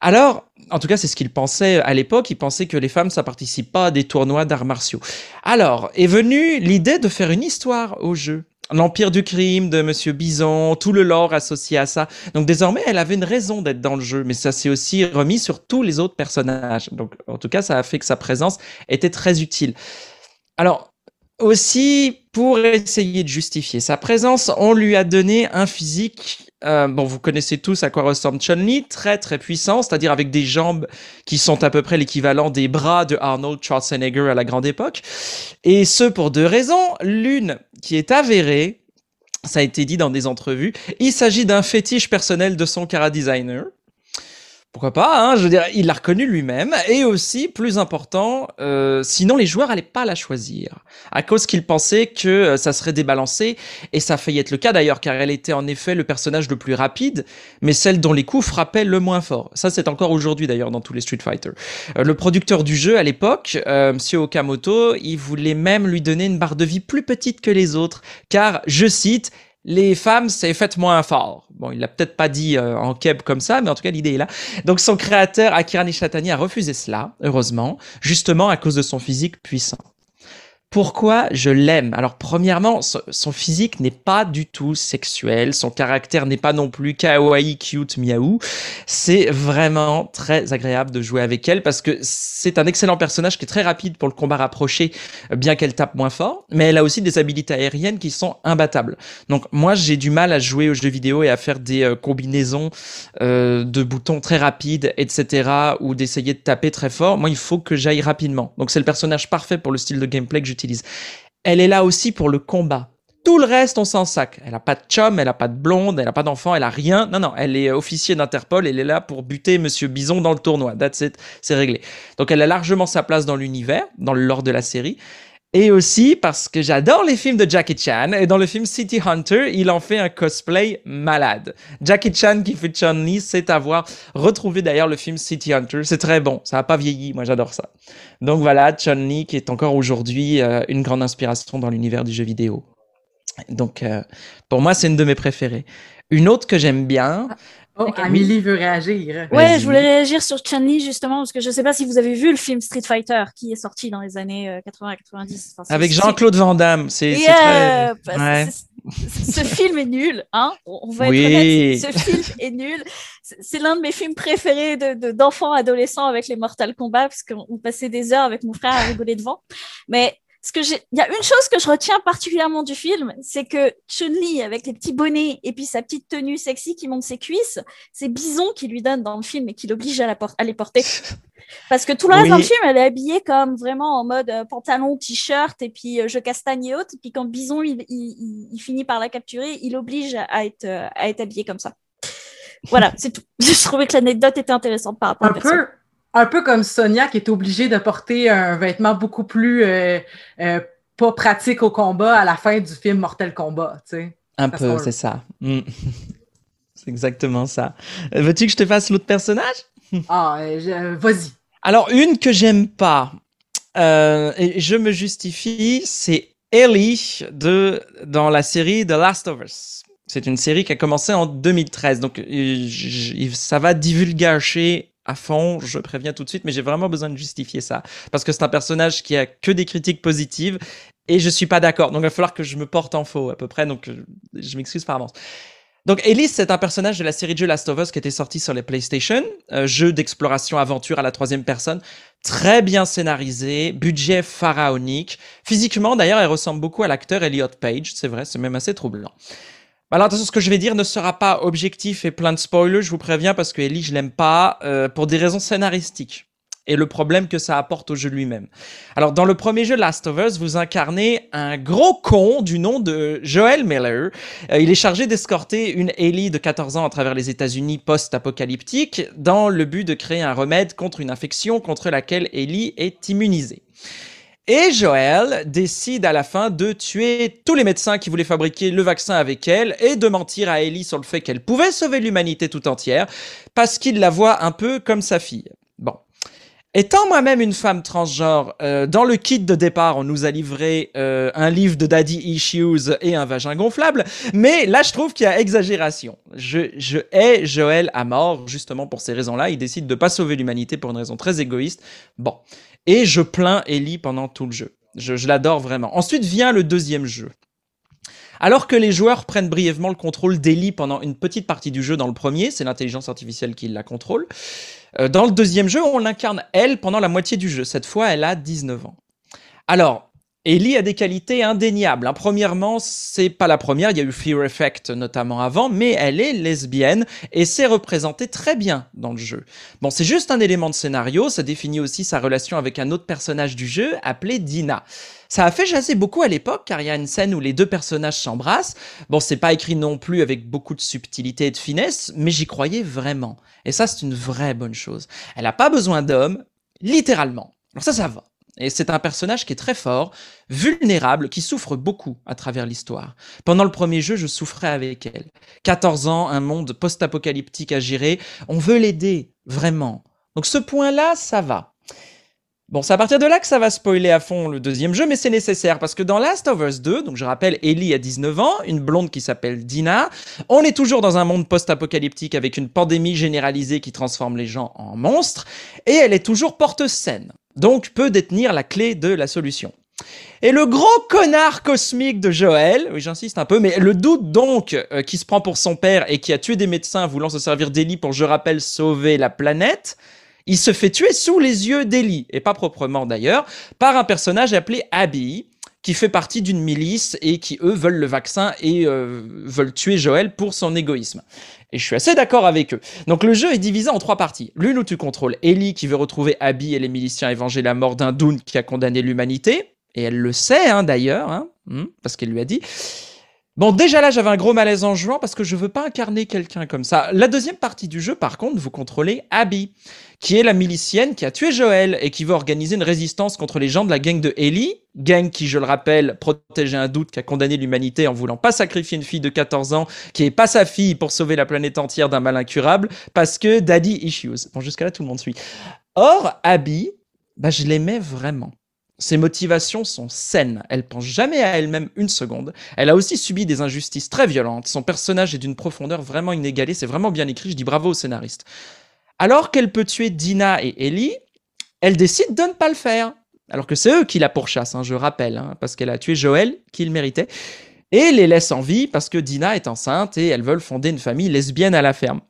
Alors, en tout cas, c'est ce qu'il pensait à l'époque. Il pensait que les femmes, ça participe pas à des tournois d'arts martiaux. Alors, est venue l'idée de faire une histoire au jeu. L'Empire du crime de Monsieur Bison, tout le lore associé à ça. Donc désormais, elle avait une raison d'être dans le jeu, mais ça s'est aussi remis sur tous les autres personnages. Donc en tout cas, ça a fait que sa présence était très utile. Alors aussi, pour essayer de justifier sa présence, on lui a donné un physique Euh, bon, vous connaissez tous à quoi ressemble Chun-Li, très très puissant, c'est-à-dire avec des jambes qui sont à peu près l'équivalent des bras de Arnold Schwarzenegger à la grande époque. Et ce pour deux raisons. L'une qui est avérée, ça a été dit dans des entrevues, il s'agit d'un fétiche personnel de son cara designer pourquoi pas, hein, je veux dire, il l'a reconnu lui-même, et aussi, plus important, euh, sinon les joueurs allaient pas la choisir, à cause qu'ils pensaient que euh, ça serait débalancé, et ça a failli être le cas d'ailleurs, car elle était en effet le personnage le plus rapide, mais celle dont les coups frappaient le moins fort. Ça c'est encore aujourd'hui d'ailleurs dans tous les Street Fighter. Euh, le producteur du jeu à l'époque, Monsieur Okamoto, il voulait même lui donner une barre de vie plus petite que les autres, car, je cite, les femmes, c'est faites moins fort. Bon, il l'a peut-être pas dit euh, en keb comme ça, mais en tout cas, l'idée est là. Donc, son créateur, Akira Nishatani, a refusé cela, heureusement, justement à cause de son physique puissant. Pourquoi je l'aime? Alors premièrement, son physique n'est pas du tout sexuel, son caractère n'est pas non plus kawaii, cute, miaou. C'est vraiment très agréable de jouer avec elle parce que c'est un excellent personnage qui est très rapide pour le combat rapproché, bien qu'elle tape moins fort, mais elle a aussi des habilités aériennes qui sont imbattables. Donc moi j'ai du mal à jouer aux jeux vidéo et à faire des euh, combinaisons euh, de boutons très rapides, etc. ou d'essayer de taper très fort. Moi il faut que j'aille rapidement. Donc c'est le personnage parfait pour le style de gameplay que elle est là aussi pour le combat. Tout le reste, on s'en sac. Elle a pas de chum, elle a pas de blonde, elle a pas d'enfant, elle a rien. Non, non, elle est officier d'Interpol, elle est là pour buter Monsieur Bison dans le tournoi. That's c'est réglé. Donc elle a largement sa place dans l'univers, dans le lore de la série. Et aussi parce que j'adore les films de Jackie Chan. Et dans le film City Hunter, il en fait un cosplay malade. Jackie Chan qui fait Chun-Li, c'est avoir retrouvé d'ailleurs le film City Hunter. C'est très bon. Ça n'a pas vieilli. Moi, j'adore ça. Donc voilà, Chun-Li qui est encore aujourd'hui euh, une grande inspiration dans l'univers du jeu vidéo. Donc, euh, pour moi, c'est une de mes préférées. Une autre que j'aime bien, Oh, Amélie veut réagir. Ouais, je voulais réagir sur Chun-Li justement parce que je ne sais pas si vous avez vu le film Street Fighter qui est sorti dans les années 80-90. Euh, Avec Jean-Claude Van Damme, c'est très... Ce film est nul, hein On va être honnête, ce film est nul. C'est l'un de mes films préférés d'enfants, de, adolescents avec les Mortal Kombat parce qu'on passait des heures avec mon frère à rigoler devant. Mais ce que il y a une chose que je retiens particulièrement du film, c'est que Chun-Li avec les petits bonnets et puis sa petite tenue sexy qui monte ses cuisses, c'est Bison qui lui donne dans le film et qui l'oblige à, la à les porter. Parce que tout le reste dans le film, elle est habillée comme vraiment en mode euh, pantalon, t-shirt et puis euh, je castagne et autres. Et puis quand Bison il, il, finit par la capturer, il oblige à être, euh, à être habillé comme ça. Voilà, c'est tout. Je trouvais que l'anecdote était intéressante par rapport à ça un peu comme Sonia qui est obligée de porter un vêtement beaucoup plus euh, euh, pas pratique au combat à la fin du film Mortel Kombat, tu sais. Un peu, c'est ça. Mm. c'est exactement ça. Euh, veux-tu que je te fasse l'autre personnage? ah, vas-y. Alors, une que j'aime pas, et je me justifie, c'est Ellie de, dans la série The Last of Us. C'est une série qui a commencé en 2013, donc ça va divulgacher à fond, je préviens tout de suite, mais j'ai vraiment besoin de justifier ça. Parce que c'est un personnage qui a que des critiques positives et je suis pas d'accord. Donc il va falloir que je me porte en faux à peu près, donc euh, je m'excuse par avance. Donc Elise, c'est un personnage de la série de jeux Last of Us qui était sorti sur les PlayStation, euh, jeu d'exploration aventure à la troisième personne, très bien scénarisé, budget pharaonique. Physiquement, d'ailleurs, elle ressemble beaucoup à l'acteur Elliot Page, c'est vrai, c'est même assez troublant. Alors attention, ce que je vais dire ne sera pas objectif et plein de spoilers, je vous préviens, parce que Ellie, je l'aime pas, euh, pour des raisons scénaristiques. Et le problème que ça apporte au jeu lui-même. Alors, dans le premier jeu Last of Us, vous incarnez un gros con du nom de Joel Miller. Euh, il est chargé d'escorter une Ellie de 14 ans à travers les États-Unis post-apocalyptiques dans le but de créer un remède contre une infection contre laquelle Ellie est immunisée. Et Joël décide à la fin de tuer tous les médecins qui voulaient fabriquer le vaccin avec elle et de mentir à Ellie sur le fait qu'elle pouvait sauver l'humanité tout entière parce qu'il la voit un peu comme sa fille. Bon. Étant moi-même une femme transgenre, euh, dans le kit de départ, on nous a livré euh, un livre de Daddy Issues et un vagin gonflable, mais là, je trouve qu'il y a exagération. Je, je hais Joël à mort, justement pour ces raisons-là. Il décide de pas sauver l'humanité pour une raison très égoïste. Bon. Et je plains Ellie pendant tout le jeu. Je, l'adore vraiment. Ensuite vient le deuxième jeu. Alors que les joueurs prennent brièvement le contrôle d'Ellie pendant une petite partie du jeu dans le premier, c'est l'intelligence artificielle qui la contrôle. Euh, dans le deuxième jeu, on l'incarne elle pendant la moitié du jeu. Cette fois, elle a 19 ans. Alors, Ellie a des qualités indéniables. Hein. Premièrement, c'est pas la première, il y a eu Fear Effect notamment avant, mais elle est lesbienne et c'est représenté très bien dans le jeu. Bon, c'est juste un élément de scénario, ça définit aussi sa relation avec un autre personnage du jeu appelé Dina. Ça a fait jaser beaucoup à l'époque car il y a une scène où les deux personnages s'embrassent. Bon, c'est pas écrit non plus avec beaucoup de subtilité et de finesse, mais j'y croyais vraiment. Et ça, c'est une vraie bonne chose. Elle a pas besoin d'homme, littéralement. Alors ça, ça va. Et c'est un personnage qui est très fort, vulnérable, qui souffre beaucoup à travers l'histoire. Pendant le premier jeu, je souffrais avec elle. 14 ans, un monde post-apocalyptique à gérer, on veut l'aider, vraiment. Donc ce point-là, ça va. Bon, c'est à partir de là que ça va spoiler à fond le deuxième jeu, mais c'est nécessaire parce que dans Last of Us 2, donc je rappelle, Ellie a 19 ans, une blonde qui s'appelle Dina. On est toujours dans un monde post-apocalyptique avec une pandémie généralisée qui transforme les gens en monstres, et elle est toujours porteuse saine, donc peut détenir la clé de la solution. Et le gros connard cosmique de Joël, oui j'insiste un peu, mais le doute donc euh, qui se prend pour son père et qui a tué des médecins voulant se servir d'Ellie pour, je rappelle, sauver la planète, il se fait tuer sous les yeux d'Ellie, et pas proprement d'ailleurs, par un personnage appelé Abby, qui fait partie d'une milice et qui, eux, veulent le vaccin et euh, veulent tuer Joël pour son égoïsme. Et je suis assez d'accord avec eux. Donc le jeu est divisé en trois parties. L'une où tu contrôles Ellie qui veut retrouver Abby et les miliciens et venger la mort d'un Dune qui a condamné l'humanité. Et elle le sait, hein, d'ailleurs, hein, hmm, parce qu'elle lui a dit. Bon, déjà là, j'avais un gros malaise en jouant parce que je veux pas incarner quelqu'un comme ça. La deuxième partie du jeu, par contre, vous contrôlez Abby, qui est la milicienne qui a tué Joël et qui veut organiser une résistance contre les gens de la gang de Ellie, gang qui, je le rappelle, protégeait un doute, qui a condamné l'humanité en voulant pas sacrifier une fille de 14 ans, qui est pas sa fille pour sauver la planète entière d'un mal incurable, parce que daddy issues. Bon, jusqu'à là, tout le monde suit. Or, Abby, bah, je l'aimais vraiment. Ses motivations sont saines, elle pense jamais à elle-même une seconde. Elle a aussi subi des injustices très violentes, son personnage est d'une profondeur vraiment inégalée, c'est vraiment bien écrit, je dis bravo au scénariste. Alors qu'elle peut tuer Dina et Ellie, elle décide de ne pas le faire. Alors que c'est eux qui la pourchassent, hein, je rappelle, hein, parce qu'elle a tué Joël, qu'il méritait, et les laisse en vie parce que Dina est enceinte et elles veulent fonder une famille lesbienne à la ferme.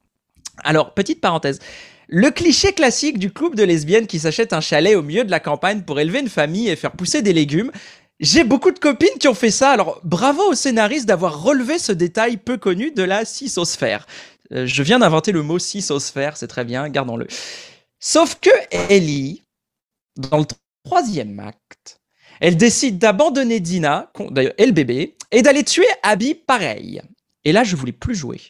Alors, petite parenthèse, le cliché classique du couple de lesbiennes qui s'achète un chalet au milieu de la campagne pour élever une famille et faire pousser des légumes. J'ai beaucoup de copines qui ont fait ça, alors bravo au scénariste d'avoir relevé ce détail peu connu de la cissosphère. Euh, je viens d'inventer le mot cissosphère, c'est très bien, gardons-le. Sauf que Ellie, dans le troisième acte, elle décide d'abandonner Dina, d'ailleurs, et le bébé, et d'aller tuer Abby pareil. Et là, je voulais plus jouer.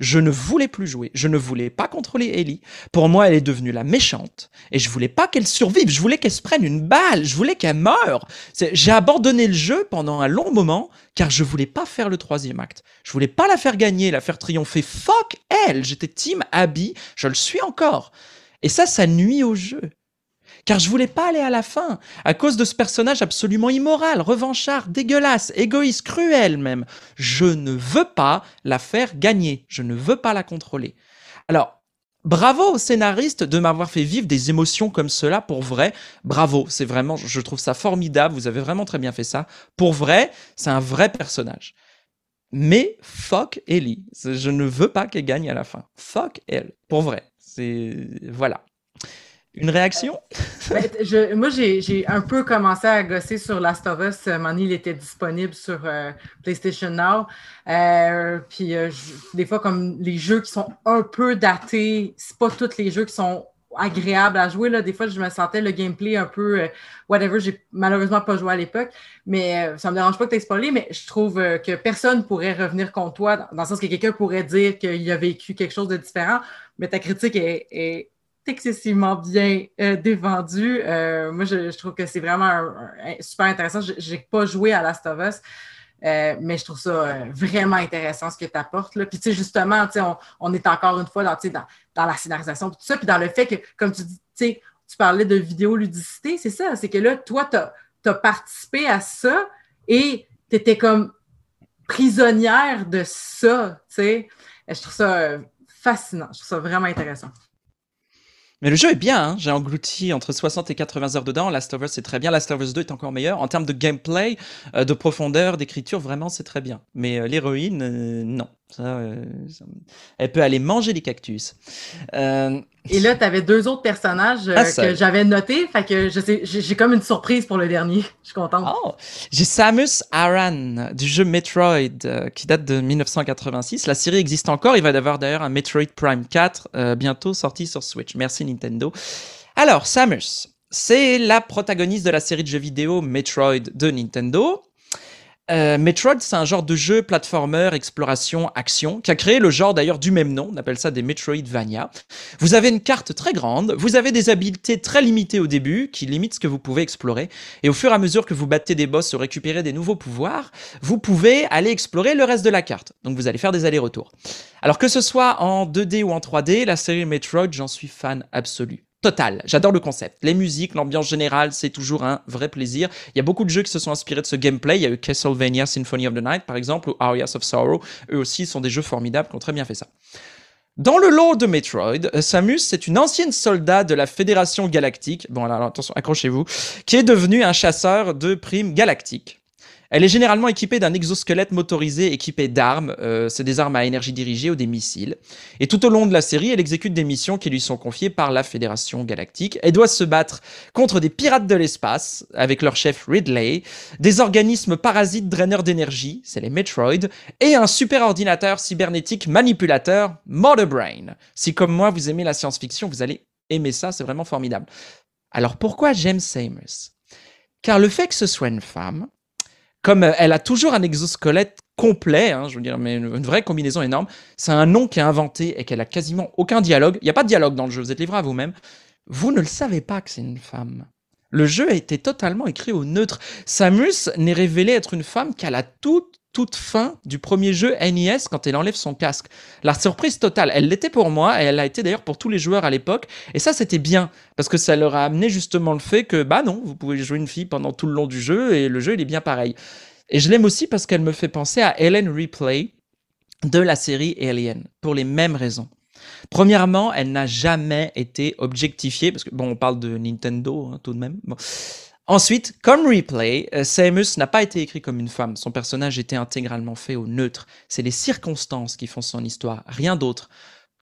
Je ne voulais plus jouer. Je ne voulais pas contrôler Ellie. Pour moi, elle est devenue la méchante. Et je voulais pas qu'elle survive. Je voulais qu'elle se prenne une balle. Je voulais qu'elle meure. J'ai abandonné le jeu pendant un long moment car je voulais pas faire le troisième acte. Je voulais pas la faire gagner, la faire triompher. Fuck elle. J'étais team Abby. Je le suis encore. Et ça, ça nuit au jeu car je voulais pas aller à la fin, à cause de ce personnage absolument immoral, revanchard, dégueulasse, égoïste, cruel même. Je ne veux pas la faire gagner, je ne veux pas la contrôler. Alors, bravo au scénariste de m'avoir fait vivre des émotions comme cela pour vrai. Bravo, c'est vraiment, je trouve ça formidable, vous avez vraiment très bien fait ça. Pour vrai, c'est un vrai personnage. Mais fuck Ellie, je ne veux pas qu'elle gagne à la fin. Fuck elle, pour vrai. C'est voilà. Une réaction? Ben, moi, j'ai un peu commencé à gosser sur Last of Us. il était disponible sur euh, PlayStation Now. Euh, puis euh, des fois, comme les jeux qui sont un peu datés, c'est pas tous les jeux qui sont agréables à jouer. Là. Des fois, je me sentais le gameplay un peu whatever. J'ai malheureusement pas joué à l'époque, mais ça me dérange pas que tu spoilé, mais je trouve que personne pourrait revenir contre toi, dans, le sens que quelqu'un pourrait dire qu'il a vécu quelque chose de différent, mais ta critique est excessivement bien euh, dévendu. Euh, moi, je, trouve que c'est vraiment super intéressant. Je n'ai pas joué à Last of Us, euh, mais je trouve ça vraiment intéressant ce que tu apportes. Puis, tu sais, justement, on, on, est encore une fois dans, dans, dans la scénarisation, tout ça, puis dans le fait que, comme tu dis, tu parlais de vidéoludicité, c'est ça, c'est que là, toi, tu as, participé à ça et tu étais comme prisonnière de ça, tu sais. Je trouve ça fascinant, je trouve ça vraiment intéressant. Mais le jeu est bien, hein. j'ai englouti entre 60 et 80 heures dedans. Last of Us, c'est très bien. Last of Us 2 est encore meilleur. En termes de gameplay, euh, de profondeur, d'écriture, vraiment, c'est très bien. Mais euh, l'héroïne, euh, non. Elle peut aller manger les cactus. Et là, tu avais deux autres personnages euh, Ah, que j'avais notés. Fait que je sais, j'ai j'ai comme une surprise pour le dernier. Je suis contente. Oh, j'ai Samus Aran du jeu Metroid euh, qui date de 1986. La série existe encore. Il va y avoir d'ailleurs un Metroid Prime 4 euh, bientôt sorti sur Switch. Merci Nintendo. Alors, Samus, c'est la protagoniste de la série de jeux vidéo Metroid de Nintendo. Euh, Metroid, c'est un genre de jeu platformer, exploration, action, qui a créé le genre d'ailleurs du même nom, on appelle ça des Metroidvania. Vous avez une carte très grande, vous avez des habiletés très limitées au début, qui limitent ce que vous pouvez explorer, et au fur et à mesure que vous battez des boss ou récupérez des nouveaux pouvoirs, vous pouvez aller explorer le reste de la carte. Donc vous allez faire des allers-retours. Alors que ce soit en 2D ou en 3D, la série Metroid, j'en suis fan absolu. Total, j'adore le concept. Les musiques, l'ambiance générale, c'est toujours un vrai plaisir. Il y a beaucoup de jeux qui se sont inspirés de ce gameplay. Il y a eu Castlevania Symphony of the Night, par exemple, ou Arias of Sorrow. Eux aussi sont des jeux formidables qui ont très bien fait ça. Dans le lore de Metroid, euh, Samus, c'est une ancienne soldat de la Fédération Galactique, bon alors attention, accrochez-vous, qui est devenue un chasseur de primes galactiques. Elle est généralement équipée d'un exosquelette motorisé équipé d'armes, euh, c'est des armes à énergie dirigée ou des missiles. Et tout au long de la série, elle exécute des missions qui lui sont confiées par la Fédération Galactique. Elle doit se battre contre des pirates de l'espace, avec leur chef Ridley, des organismes parasites draineurs d'énergie, c'est les Metroid, et un super ordinateur cybernétique manipulateur, Mother Brain. Si comme moi vous aimez la science-fiction, vous allez aimer ça, c'est vraiment formidable. Alors pourquoi j'aime Samus Car le fait que ce soit une femme, comme euh, elle a toujours un exosquelette complet, hein, je veux dire, mais une, vraie combinaison énorme, c'est un nom qui est inventé et qu'elle a quasiment aucun dialogue. Il n'y a pas de dialogue dans le jeu, vous êtes livré à vous-même. Vous ne le savez pas que c'est une femme. Le jeu a été totalement écrit au neutre. Samus n'est révélée être une femme qu'à la toute, toute fin du premier jeu NES quand elle enlève son casque. La surprise totale, elle l'était pour moi et elle l'a été d'ailleurs pour tous les joueurs à l'époque. Et ça, c'était bien parce que ça leur a amené justement le fait que, bah non, vous pouvez jouer une fille pendant tout le long du jeu et le jeu, il est bien pareil. Et je l'aime aussi parce qu'elle me fait penser à Ellen Ripley de la série Alien pour les mêmes raisons. Premièrement, elle n'a jamais été objectifiée, parce que bon, on parle de Nintendo hein, tout de même. Bon. Ensuite, comme replay, euh, Samus n'a pas été écrit comme une femme. Son personnage était intégralement fait au neutre. C'est les circonstances qui font son histoire, rien d'autre.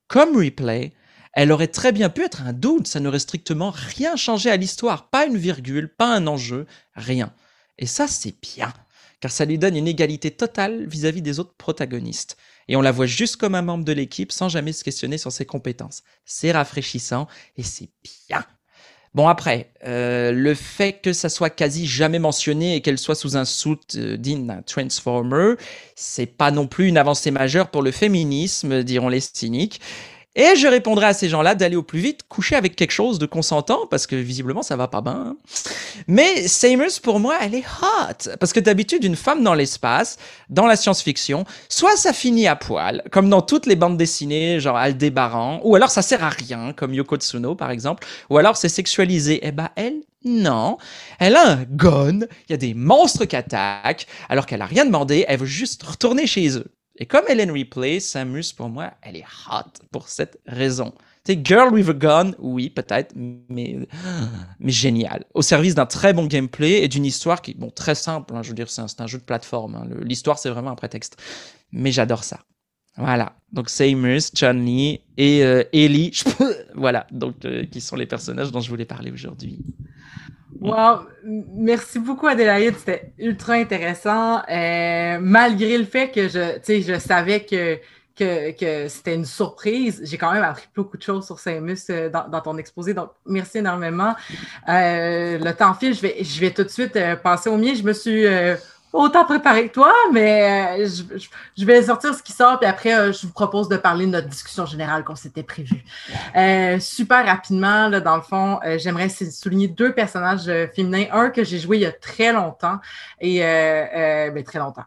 Comme replay, elle aurait très bien pu être un dude, ça n'aurait strictement rien changé à l'histoire. Pas une virgule, pas un enjeu, rien. Et ça, c'est bien, car ça lui donne une égalité totale vis-à-vis des autres protagonistes. Et on la voit juste comme un membre de l'équipe sans jamais se questionner sur ses compétences. C'est rafraîchissant et c'est bien. Bon après, euh, le fait que ça soit quasi jamais mentionné et qu'elle soit sous un d'un Transformer, c'est pas non plus une avancée majeure pour le féminisme, diront les cyniques. Et je répondrai à ces gens-là d'aller au plus vite coucher avec quelque chose de consentant, parce que visiblement ça va pas bien. Mais Samus, pour moi, elle est hot. Parce que d'habitude, une femme dans l'espace, dans la science-fiction, soit ça finit à poil, comme dans toutes les bandes dessinées, genre Aldébaran, ou alors ça sert à rien, comme Yoko Tsuno par exemple, ou alors c'est sexualisé. Eh ben elle, non. Elle a un gun, il y a des monstres qui attaquent, alors qu'elle a rien demandé, elle veut juste retourner chez eux. Et comme Ellen Ripley, Samus, pour moi, elle est hot pour cette raison. Tu sais, Girl with a Gun, oui, peut-être, mais, mais génial. Au service d'un très bon gameplay et d'une histoire qui, bon, très simple, hein, je veux dire, c'est un, jeu de plateforme. hein. L'histoire, c'est vraiment un prétexte. Mais j'adore ça. Voilà. Donc, Samus, Chun-Li et euh, Ellie, voilà, donc, euh, qui sont les personnages dont je voulais parler aujourd'hui. Wow. Merci beaucoup, Adélaïde. C'était ultra intéressant. Euh, malgré le fait que je, je savais que, que, que c'était une surprise, j'ai quand même appris beaucoup de choses sur Samus euh, dans, dans ton exposé. Donc, merci énormément. Euh, le temps file. Je vais, je vais tout de suite euh, passer au mien. Je me suis euh, autant préparé que toi, mais euh, je, vais sortir ce qui sort, puis après, euh, je vous propose de parler de notre discussion générale qu'on s'était prévue. Euh, super rapidement, là, dans le fond, j'aimerais souligner deux personnages féminins. Un que j'ai joué il y a très longtemps, et euh, ben, très longtemps,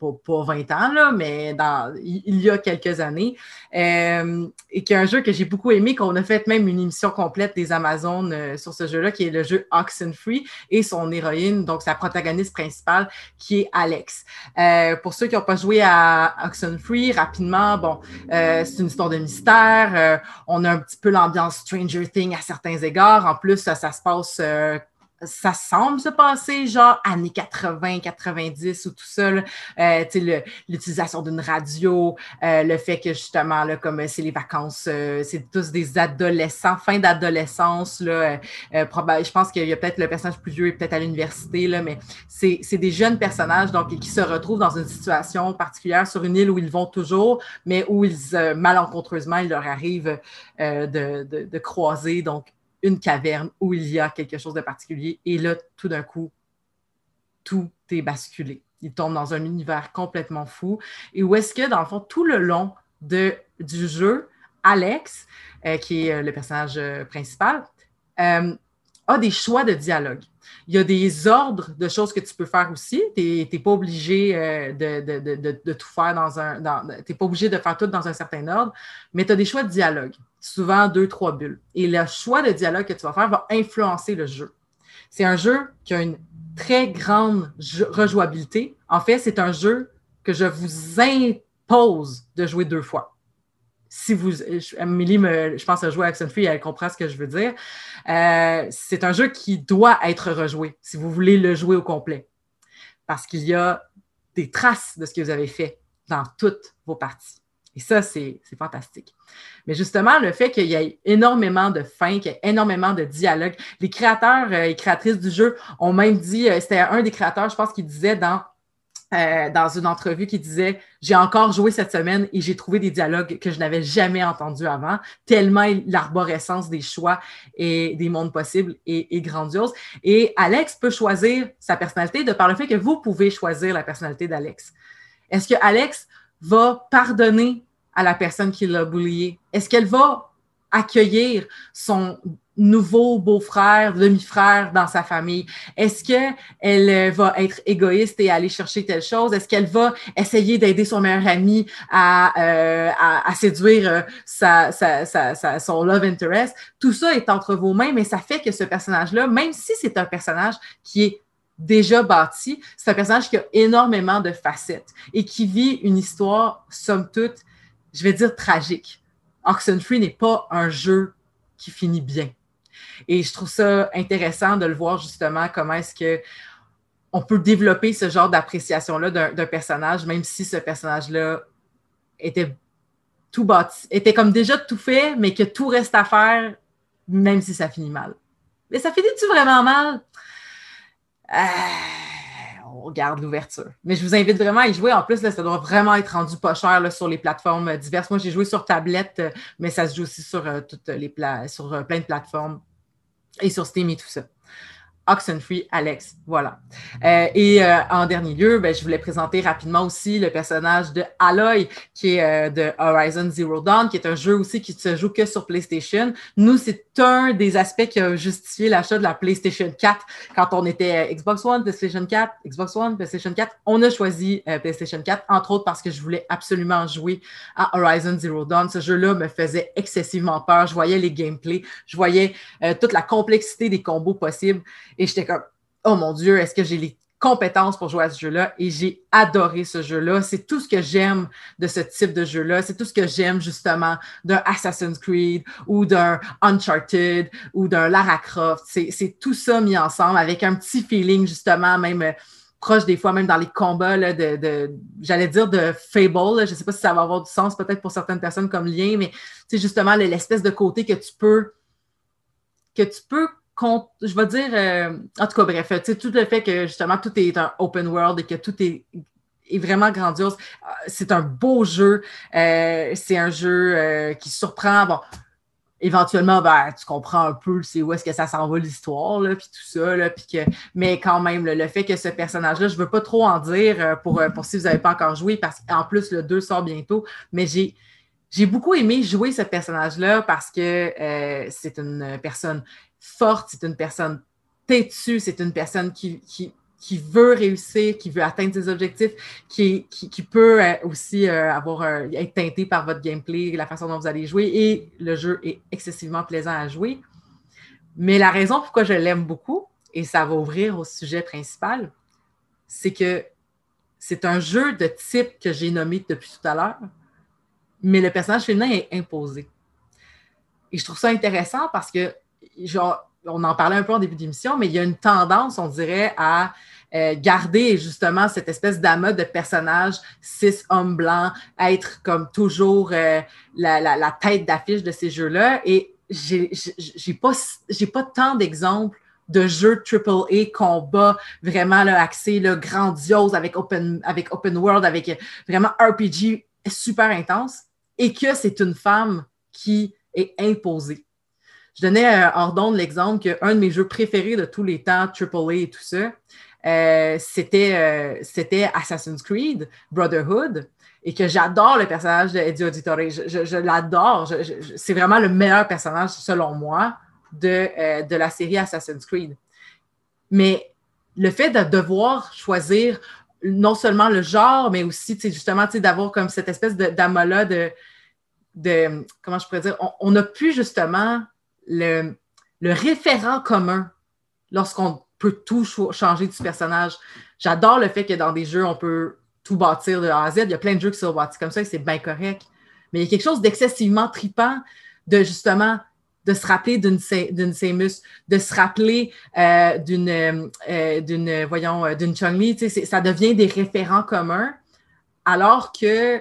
pas, pas 20 ans, là, mais dans, il, y a quelques années, et qui est un jeu que j'ai beaucoup aimé, qu'on a fait même une émission complète des Amazones sur ce jeu-là, qui est le jeu Oxenfree, et son héroïne, donc sa protagoniste principale, qui est Alex. Euh, pour ceux qui n'ont pas joué à Oxenfree, rapidement, bon, euh, c'est une histoire de mystère. euh, on a un petit peu l'ambiance Stranger Things à certains égards. En plus, ça, ça se passe euh, ça semble se passer genre années 80, 90 ou tout ça. Euh, l'utilisation d'une radio, euh, le fait que justement, là, comme euh, c'est les vacances, euh, c'est tous des adolescents, fin d'adolescence. là, euh, euh, je pense qu'il y a peut-être le personnage plus vieux, est peut-être à l'université, là, mais c'est c'est des jeunes personnages donc, qui se retrouvent dans une situation particulière sur une île où ils vont toujours, mais où ils, malencontreusement, il leur arrive de, de- de croiser donc une caverne où il y a quelque chose de particulier. Et là, tout d'un coup, tout est basculé. Ils tombent dans un univers complètement fou. Et où est-ce que, dans le fond, tout le long du jeu, Alex, euh, qui est euh, le personnage euh, principal, a des choix de dialogue. Il y a des ordres de choses que tu peux faire aussi. Tu n'es pas obligé de, faire dans un. Tu n'es pas obligé de faire tout dans un certain ordre, mais tu as des choix de dialogue, souvent deux, trois bulles. Et le choix de dialogue que tu vas faire va influencer le jeu. C'est un jeu qui a une très grande rejouabilité. En fait, c'est un jeu que je vous impose de jouer deux fois. Si vous, Amélie, me, je pense, a joué à Action Free, elle comprend ce que je veux dire. Euh, c'est un jeu qui doit être rejoué si vous voulez le jouer au complet. Parce qu'il y a des traces de ce que vous avez fait dans toutes vos parties. Et ça, c'est fantastique. Mais justement, le fait qu'il y ait énormément de fins, qu'il y ait énormément de dialogues, les créateurs euh, et créatrices du jeu ont même dit, euh, c'était un des créateurs, je pense, qui disait dans, euh, dans une entrevue, qui disait J'ai encore joué cette semaine et j'ai trouvé des dialogues que je n'avais jamais entendus avant, tellement l'arborescence des choix et des mondes possibles est grandiose. Et Alex peut choisir sa personnalité de par le fait que vous pouvez choisir la personnalité d'Alex. Est-ce que Alex va pardonner à la personne qui l'a bullié? Est-ce qu'elle va accueillir son nouveau beau-frère, demi-frère dans sa famille? Est-ce qu'elle euh, va être égoïste et aller chercher telle chose? Est-ce qu'elle va essayer d'aider son meilleur ami à, euh, séduire euh, son love interest? Tout ça est entre vos mains, mais ça fait que ce personnage-là, même si c'est un personnage qui est déjà bâti, c'est un personnage qui a énormément de facettes et qui vit une histoire, somme toute, je vais dire tragique. Oxenfree n'est pas un jeu qui finit bien. Et je trouve ça intéressant de le voir justement comment est-ce que on peut développer ce genre d'appréciation-là d'un personnage, même si ce personnage-là était tout bâti, était comme déjà tout fait, mais que tout reste à faire, même si ça finit mal. Mais ça finit-tu vraiment mal? Euh, on regarde l'ouverture. Mais je vous invite vraiment à y jouer. En plus, ça doit vraiment être rendu pas cher sur les plateformes euh, diverses. Moi, j'ai joué sur tablette, euh, mais ça se joue aussi sur, toutes les sur plein de plateformes et sur Steam et tout ça. Oxenfree, Alex, voilà. Euh, et euh, en dernier lieu, ben, je voulais présenter rapidement aussi le personnage de Aloy, qui est euh, de Horizon Zero Dawn, qui est un jeu aussi qui se joue que sur PlayStation. Nous, c'est un des aspects qui a justifié l'achat de la PlayStation 4 quand on était Xbox One, PlayStation 4, Xbox One, PlayStation 4. On a choisi PlayStation 4, entre autres parce que je voulais absolument jouer à Horizon Zero Dawn. Ce jeu-là me faisait excessivement peur. Je voyais les gameplays, je voyais toute la complexité des combos possibles. Et j'étais comme, oh mon Dieu, est-ce que j'ai les compétences pour jouer à ce jeu-là? Et j'ai adoré ce jeu-là. C'est tout ce que j'aime de ce type de jeu-là. C'est tout ce que j'aime justement d'un Assassin's Creed ou d'un Uncharted ou d'un Lara Croft. C'est tout ça mis ensemble avec un petit feeling justement, même euh, proche des fois, même dans les combats là, de, de j'allais dire de Fable. Je ne sais pas si ça va avoir du sens peut-être pour certaines personnes comme lien, mais c'est justement l'espèce de côté que tu peux que tu peux je vais dire, euh, en tout cas, bref, tout le fait que justement tout est un open world et que tout est, est vraiment grandiose. Euh, C'est un beau jeu. Euh, c'est un jeu qui surprend. Bon, éventuellement, ben, tu comprends un peu c'est où est-ce que ça s'en va l'histoire, puis tout ça, là, que, mais quand même, le, fait que ce personnage-là, je veux pas trop en dire pour, pour si vous n'avez pas encore joué, parce qu'en plus, le 2 sort bientôt, mais j'ai j'ai beaucoup aimé jouer ce personnage-là parce que c'est une personne forte, c'est une personne têtue, c'est une personne qui, veut réussir, qui veut atteindre ses objectifs, qui, peut euh, aussi euh, avoir être teinté par votre gameplay, la façon dont vous allez jouer, et le jeu est excessivement plaisant à jouer. Mais la raison pourquoi je l'aime beaucoup, et ça va ouvrir au sujet principal, c'est que c'est un jeu de type que j'ai nommé depuis tout à l'heure, mais le personnage féminin est imposé. Et je trouve ça intéressant parce que, on en parlait un peu en début d'émission, mais il y a une tendance, on dirait, à euh, garder justement cette espèce d'amas de personnages cis hommes blancs, être comme toujours euh, la, tête d'affiche de ces jeux-là. Et j'ai pas, pas tant d'exemples de jeux AAA combat vraiment là, axé grandiose avec open, avec open world, avec vraiment RPG super intense, et que c'est une femme qui est imposée. Je donnais euh, hors d'onde l'exemple qu'un de mes jeux préférés de tous les temps, AAA et tout ça, euh, c'était, euh, c'était Assassin's Creed Brotherhood et que j'adore le personnage d'Eddie Auditore. Je, l'adore. c'est vraiment le meilleur personnage, selon moi, de, euh, de la série Assassin's Creed. Mais le fait de devoir choisir non seulement le genre, mais aussi justement d'avoir comme cette espèce d'amola de, de, comment je pourrais dire, on n'a plus justement le, référent commun lorsqu'on peut tout changer du personnage. J'adore le fait que dans des jeux, on peut tout bâtir de A à Z. Il y a plein de jeux qui sont bâtis comme ça et c'est bien correct. Mais il y a quelque chose d'excessivement tripant de justement de se rappeler d'une Samus, de se rappeler euh, d'une, euh, d'une, voyons, euh, d'une Chun-Li. Ça devient des référents communs. Alors que,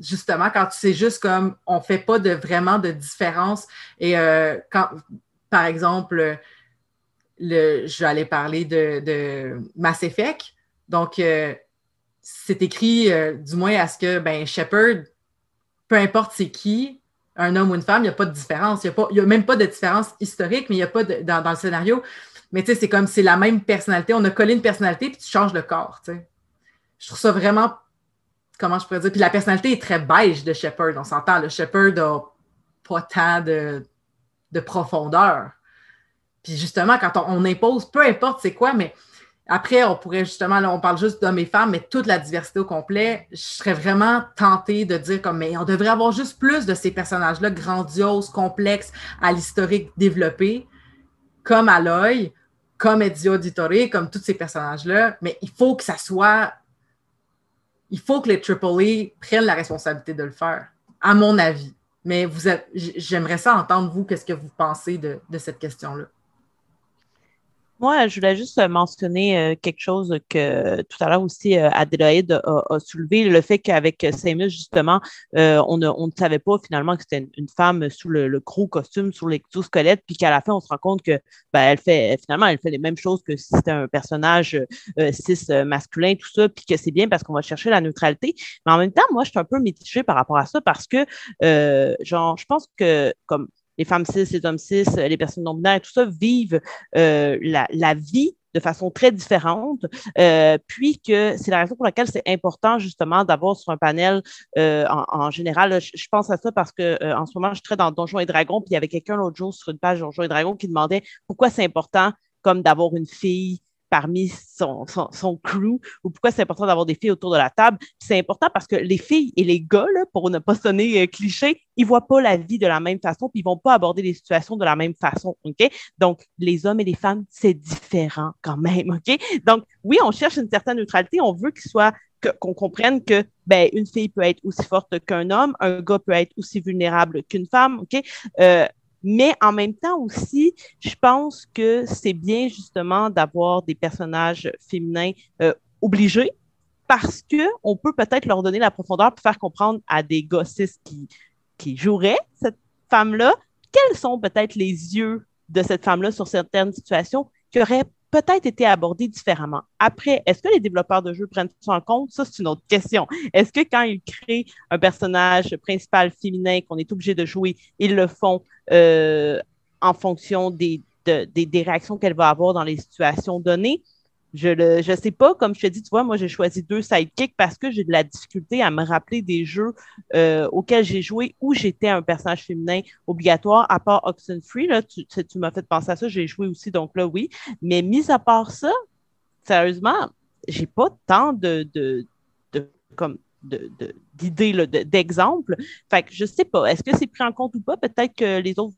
justement, quand tu sais juste comme on ne fait pas de, vraiment de différence. Et quand, par exemple, le, je vais parler de, Mass Effect. Donc, euh, c'est écrit, euh, du moins à ce que ben, Shepard, peu importe c'est qui, un homme ou une femme, il n'y a pas de différence. Il n'y a, même pas de différence historique, mais il n'y a pas de, dans, le scénario. Mais tu sais, c'est comme c'est la même personnalité. On a collé une personnalité, puis tu changes de corps. Je trouve ça vraiment. Comment je pourrais dire? Puis la personnalité est très beige de Shepard. On s'entend. Le Shepard n'a pas tant de, de profondeur. Puis justement, quand on, impose, peu importe c'est quoi, mais après, on pourrait justement, là, on parle juste d'hommes et femmes, mais toute la diversité au complet, je serais vraiment tentée de dire comme, mais on devrait avoir juste plus de ces personnages-là grandioses, complexes, à l'historique développé, comme Aloy, comme Ezio Auditore, comme tous ces personnages-là, mais il faut que ça soit. Il faut que les AAA prennent la responsabilité de le faire, à mon avis. Mais j'aimerais ça entendre, vous, qu'est-ce que vous pensez de cette question-là? Moi, je voulais juste mentionner euh, quelque chose que tout à l'heure aussi euh, Adélaïde a, soulevé, le fait qu'avec Samus, justement, euh, on, ne, on, ne, savait pas finalement que c'était une, femme sous le, gros costume, sous l'exosquelette, puis qu'à la fin, on se rend compte que ben, elle fait finalement, elle fait les mêmes choses que si c'était un personnage cis masculin, tout ça, puis que c'est bien parce qu'on va chercher la neutralité. Mais en même temps, moi, je suis un peu mitigée par rapport à ça parce que, genre, je pense que comme les femmes cis, les hommes cis, les personnes non binaires, tout ça vivent euh, la, vie de façon très différente, euh, puis que c'est la raison pour laquelle c'est important justement d'avoir sur un panel euh, en, général. Je, pense à ça parce que en ce moment, je suis dans Donjons et Dragons, puis il y avait quelqu'un l'autre jour sur une page Donjons et Dragons qui demandait pourquoi c'est important comme d'avoir une fille parmi son, son, crew ou pourquoi c'est important d'avoir des filles autour de la table. C'est important parce que les filles et les gars, pour ne pas sonner euh, cliché, ils voient pas la vie de la même façon, puis ils vont pas aborder les situations de la même façon? Donc, les hommes et les femmes, c'est différent quand même, OK? Donc, oui, on cherche une certaine neutralité, on veut qu'on comprenne que ben, une fille peut être aussi forte qu'un homme, un gars peut être aussi vulnérable qu'une femme, OK? Euh, mais en même temps aussi, je pense que c'est bien justement d'avoir des personnages féminins euh, obligés parce qu'on peut peut-être leur donner la profondeur pour faire comprendre à des gossistes qui, qui joueraient cette femme-là quels sont peut-être les yeux de cette femme-là sur certaines situations qui auraient peut-être été abordé différemment. Après, est-ce que les développeurs de jeux prennent ça en compte? Ça, c'est une autre question. Est-ce que quand ils créent un personnage principal féminin qu'on est obligé de jouer, ils le font euh, en fonction des, des réactions qu'elle va avoir dans les situations données? Je ne je sais pas, comme je te dis, tu vois, moi j'ai choisi deux sidekicks parce que j'ai de la difficulté à me rappeler des jeux euh, auxquels j'ai joué où j'étais un personnage féminin obligatoire, à part Oxenfree, là, tu, tu m'as fait penser à ça, j'ai joué aussi, donc là oui. Mais mis à part ça, sérieusement, j'ai pas tant de, de, de comme d'idées, de, d'exemples. fait que je sais pas, est-ce que c'est pris en compte ou pas? Peut-être que les autres,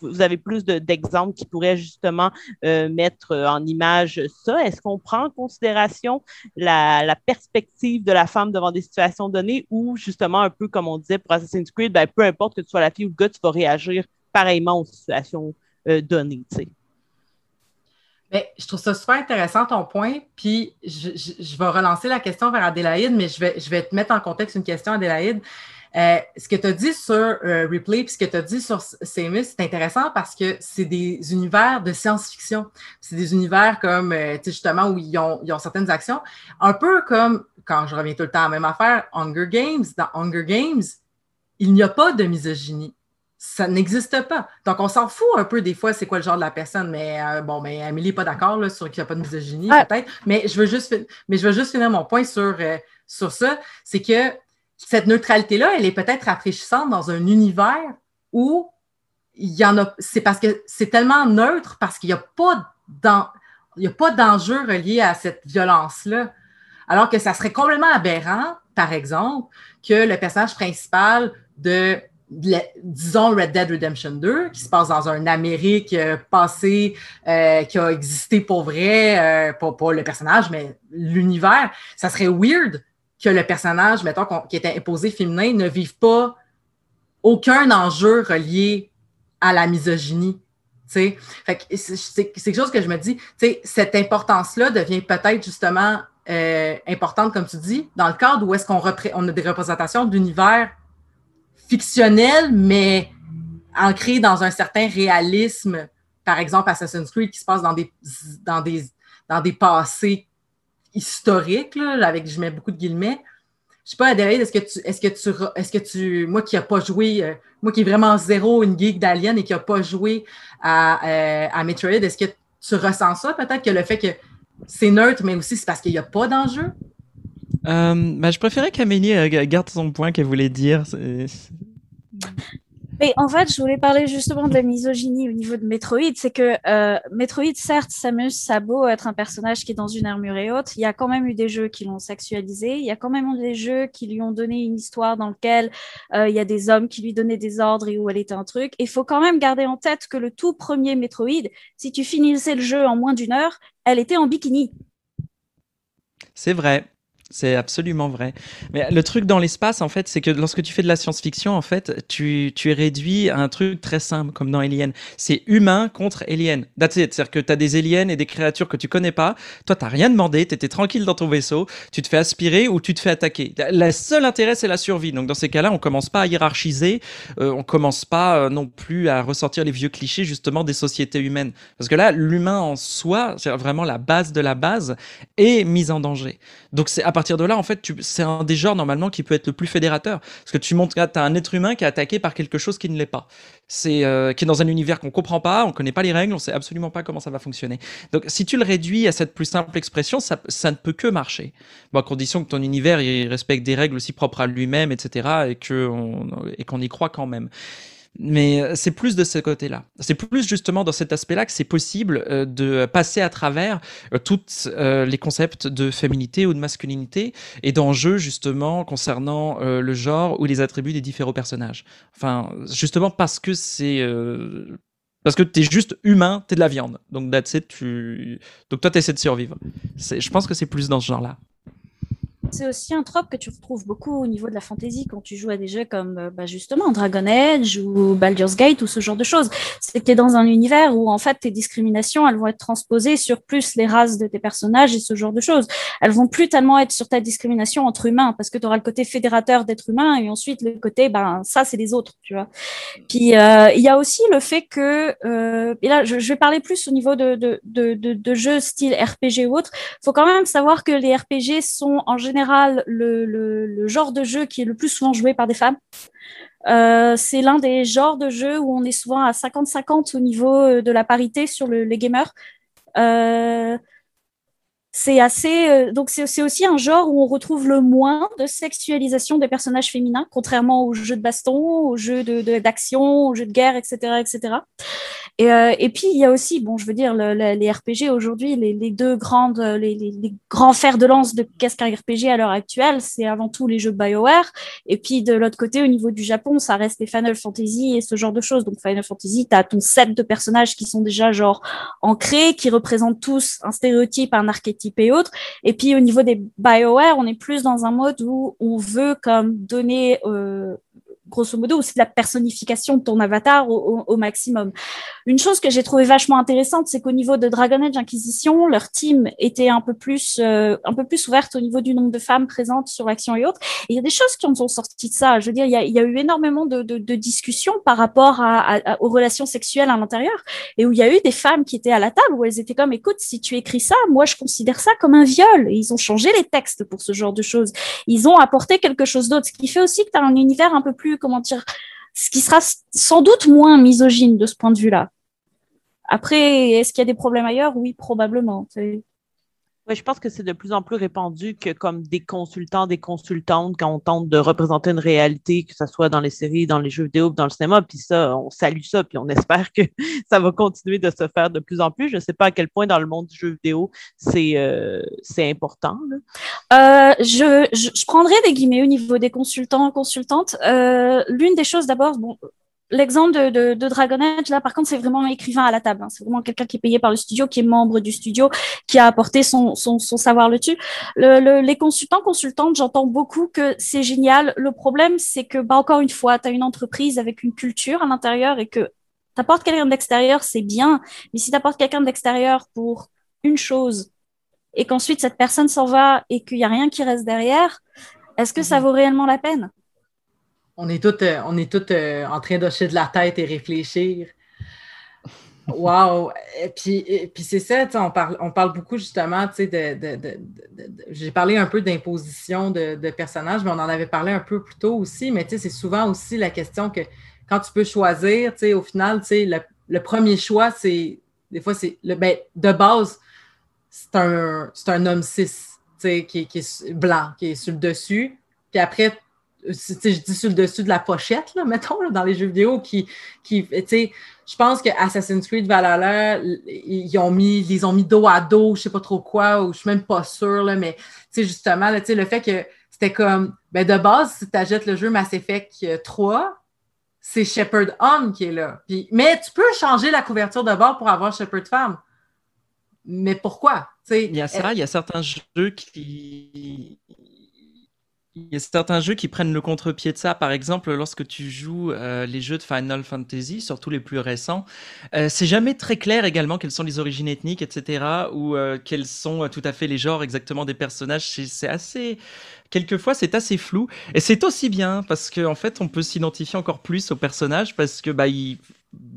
vous, avez plus d'exemples qui pourraient justement euh, mettre en image ça. Est-ce qu'on prend en considération la, perspective de la femme devant des situations données ou justement un peu comme on disait pour Assassin's Creed, ben, peu importe que tu sois la fille ou le gars, tu vas réagir pareillement aux situations euh, données? Ben, je trouve ça super intéressant ton point. Puis je, vais relancer la question vers Adélaïde, mais je vais, te mettre en contexte une question, Adélaïde. Euh, ce que tu as dit sur euh, Replay puis ce que tu as dit sur Samus, c'est intéressant parce que c'est des univers de science-fiction. C'est des univers comme, euh, tu sais, justement, où ils ont, certaines actions. Un peu comme, quand je reviens tout le temps à la même affaire, Hunger Games. Dans Hunger Games, il n'y a pas de misogynie. Ça n'existe pas. Donc, on s'en fout un peu des fois, c'est quoi le genre de la personne. Mais bon, mais Amélie n'est pas d'accord sur qu'il n'y a pas de misogynie, peut-être. Mais je veux juste, mais je veux juste finir mon point sur, sur ça. C'est que cette neutralité-là, elle est peut-être rafraîchissante dans un univers où il y en a. C'est parce que c'est tellement neutre parce qu'il n'y a pas il a pas d'enjeu relié à cette violence-là. Alors que ça serait complètement aberrant, par exemple, que le personnage principal de, disons, Red Dead Redemption 2, qui se passe dans un Amérique euh, passée, euh, qui a existé pour vrai, euh, pas, pas, le personnage, mais l'univers, ça serait weird que le personnage, mettons, qui était imposé féminin, ne vive pas aucun enjeu relié à la misogynie. C'est quelque chose que je me dis, cette importance-là devient peut-être justement importante, comme tu dis, dans le cadre où est-ce qu'on on a des représentations d'univers fictionnels, mais ancrés dans un certain réalisme. Par exemple, Assassin's Creed qui se passe dans des, dans des, dans des passés historique, là, avec je mets beaucoup de guillemets. Je sais pas, Adélaïde, est-ce que tu, est-ce que tu, est-ce que tu, moi qui n'ai pas joué, euh, moi qui est vraiment zéro une geek d'Alien et qui n'a pas joué à, euh, à Metroid, est-ce que tu ressens ça peut-être que le fait que c'est neutre, mais aussi c'est parce qu'il n'y a pas d'enjeu? Euh, bah, je préférais qu'Amélie garde son point qu'elle voulait dire. Mais en fait, je voulais parler justement de la misogynie au niveau de Metroid. C'est que euh, Metroid, certes, Samus, ça a beau être un personnage qui est dans une armure et haute, il y a quand même eu des jeux qui l'ont sexualisé. Il y a quand même eu des jeux qui lui ont donné une histoire dans laquelle euh, il y a des hommes qui lui donnaient des ordres et où elle était un truc. Il faut quand même garder en tête que le tout premier Metroid, si tu finissais le jeu en moins d'une heure, elle était en bikini. C'est vrai. C'est absolument vrai. Mais le truc dans l'espace, en fait, c'est que lorsque tu fais de la science-fiction, en fait, tu, tu es réduit à un truc très simple, comme dans Alien. C'est humain contre alien. C'est-à-dire que tu as des aliens et des créatures que tu connais pas. Toi, tu rien demandé, tu étais tranquille dans ton vaisseau, tu te fais aspirer ou tu te fais attaquer. Le seul intérêt, c'est la survie. Donc, dans ces cas-là, on commence pas à hiérarchiser, euh, on commence pas euh, non plus à ressortir les vieux clichés, justement, des sociétés humaines. Parce que là, l'humain en soi, c'est vraiment la base de la base, est mise en danger. Donc, c'est à partir de là, en fait, c'est un des genres normalement qui peut être le plus fédérateur. Parce que tu montres, tu as un être humain qui est attaqué par quelque chose qui ne l'est pas. C'est euh, qui est dans un univers qu'on comprend pas, on connaît pas les règles, on sait absolument pas comment ça va fonctionner. Donc, si tu le réduis à cette plus simple expression, ça, ne peut que marcher. Bon, à condition que ton univers respecte des règles aussi propres à lui-même, etc., et que et qu'on y croit quand même. Mais euh, c'est plus de ce côté-là. C'est plus justement dans cet aspect-là que c'est possible euh, de passer à travers euh, tous les concepts de féminité ou de masculinité et d'enjeux justement concernant le genre ou les attributs des différents personnages. Enfin, justement parce que c'est parce que tu es juste humain, tu es de la viande. Donc, that's it, tu... Donc toi, tu essaies de survivre. Je pense que c'est plus dans ce genre-là c'est aussi un trope que tu retrouves beaucoup au niveau de la fantasy quand tu joues à des jeux comme euh, bah, justement Dragon Age ou Baldur's Gate ou ce genre de choses. C'est que tu es dans un univers où en fait tes discriminations, elles vont être transposées sur plus les races de tes personnages et ce genre de choses. Elles vont plus tellement être sur ta discrimination entre humains parce que tu auras le côté fédérateur d'être humain et ensuite le côté, ben ça c'est les autres, tu vois. Puis euh, il y a aussi le fait que, euh, et là je, vais parler plus au niveau de, de, de, de, de jeux style RPG ou autre, faut quand même savoir que les RPG sont en général le, genre de jeu qui est le plus souvent joué par des femmes. Euh, c'est l'un des genres de jeux où on est souvent à 50-50 au niveau euh, de la parité sur les gamers. Euh, c'est assez donc c'est aussi un genre où on retrouve le moins de sexualisation des personnages féminins contrairement aux jeux de baston aux jeux d'action aux jeux de guerre etc etc et, euh, et puis il y a aussi, bon, je veux dire, le, les RPG aujourd'hui, les, deux grandes, les, les, grands fers de lance de qu'est-ce qu'un RPG à l'heure actuelle, c'est avant tout les jeux Bioware. Et puis de l'autre côté, au niveau du Japon, ça reste les Final Fantasy et ce genre de choses. Donc Final Fantasy, tu as ton set de personnages qui sont déjà genre ancrés, qui représentent tous un stéréotype, un archétype et autres. Et puis au niveau des Bioware, on est plus dans un mode où on veut comme donner euh, grosso modo, ou c'est la personnification de ton avatar au, maximum. Une chose que j'ai trouvé vachement intéressante, c'est qu'au niveau de Dragon Age Inquisition, leur team était un peu plus, euh, un peu plus ouverte au niveau du nombre de femmes présentes sur l'action et autres. Et il y a des choses qui en sont sorties de ça. Je veux dire, il y a, il y a eu énormément de, de, de, discussions par rapport à, à, aux relations sexuelles à l'intérieur, et où il y a eu des femmes qui étaient à la table où elles étaient comme, écoute, si tu écris ça, moi je considère ça comme un viol. Et ils ont changé les textes pour ce genre de choses. Ils ont apporté quelque chose d'autre, ce qui fait aussi que tu as un univers un peu plus, comment dire, ce qui sera sans doute moins misogyne de ce point de vue-là. Après, est-ce qu'il y a des problèmes ailleurs? Oui, probablement. Oui, je pense que c'est de plus en plus répandu que comme des consultants, des consultantes, quand on tente de représenter une réalité, que ce soit dans les séries, dans les jeux vidéo, dans le cinéma, puis ça, on salue ça, puis on espère que ça va continuer de se faire de plus en plus. Je ne sais pas à quel point dans le monde du jeu vidéo, c'est euh, important. Euh, je, je, prendrai des guillemets au niveau des consultants, consultantes. Euh, l'une des choses d'abord, bon, L'exemple de, de, Dragon Age, là, par contre, c'est vraiment un écrivain à la table. Hein. C'est vraiment quelqu'un qui est payé par le studio, qui est membre du studio, qui a apporté son, son, son savoir dessus. Le, les consultants, consultantes, j'entends beaucoup que c'est génial. Le problème, c'est que, bah, encore une fois, tu as une entreprise avec une culture à l'intérieur et que t'apportes quelqu'un d'extérieur, c'est bien. Mais si t'apportes quelqu'un d'extérieur pour une chose et qu'ensuite cette personne s'en va et qu'il n'y a rien qui reste derrière, est-ce que ça mhm. vaut réellement la peine? On est tous euh, on euh, en train d'hocher de la tête et réfléchir. Wow! Et puis, c'est ça, on parle, on parle beaucoup justement, tu sais, de, j'ai parlé un peu d'imposition de, personnages, mais on en avait parlé un peu plus tôt aussi, mais tu sais, c'est souvent aussi la question que quand tu peux choisir, tu sais, au final, tu sais, le, premier choix, c'est, des fois, c'est, le, ben, de base, c'est un, un homme cis, tu sais, qui, qui est blanc, qui est sur le dessus, puis après, je dis sur le dessus de la pochette, là, mettons, dans les jeux vidéo, qui, qui je pense que Assassin's Creed Valhalla, ils ont mis, ils ont mis dos à dos, je sais pas trop quoi, ou je suis même pas sûre, là, mais justement, là, le fait que c'était comme, ben de base, si tu achètes le jeu Mass Effect 3, c'est Shepard Homme qui est là. Puis, mais tu peux changer la couverture de bord pour avoir Shepard Femme. Mais pourquoi? il y a ça, il y a certains jeux qui il y a certains jeux qui prennent le contre-pied de ça. Par exemple, lorsque tu joues euh, les jeux de Final Fantasy, surtout les plus récents, euh, c'est jamais très clair également quelles sont les origines ethniques, etc., ou euh, quels sont tout à fait les genres exactement des personnages. C'est assez, quelquefois, c'est assez flou. Et c'est aussi bien parce qu'en en fait, on peut s'identifier encore plus aux personnages parce que bah ils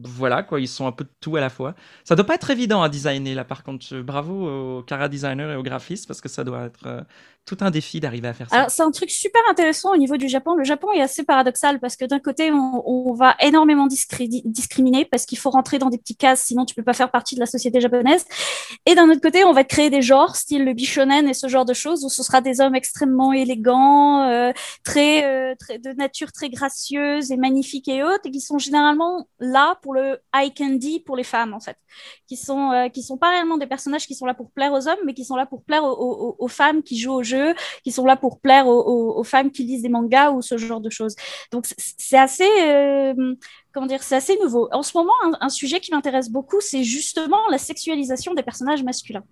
voilà quoi, ils sont un peu de tout à la fois. Ça doit pas être évident à designer là par contre. Bravo aux cara designers et aux graphistes parce que ça doit être tout un défi d'arriver à faire ça. c'est un truc super intéressant au niveau du Japon. Le Japon est assez paradoxal parce que d'un côté, on, va énormément discriminer parce qu'il faut rentrer dans des petits cases, sinon tu peux pas faire partie de la société japonaise. Et d'un autre côté, on va créer des genres, style le bishonen et ce genre de choses, où ce sera des hommes extrêmement élégants, euh, très, euh, très de nature très gracieuse et magnifique et haute, et qui sont généralement là pour le eye candy pour les femmes en fait, qui sont euh, qui sont pas réellement des personnages qui sont là pour plaire aux hommes, mais qui sont là pour plaire aux, femmes qui jouent au jeu qui sont là pour plaire aux, femmes qui lisent des mangas ou ce genre de choses. Donc c'est assez, euh, comment dire, c'est assez nouveau. En ce moment, un, sujet qui m'intéresse beaucoup, c'est justement la sexualisation des personnages masculins.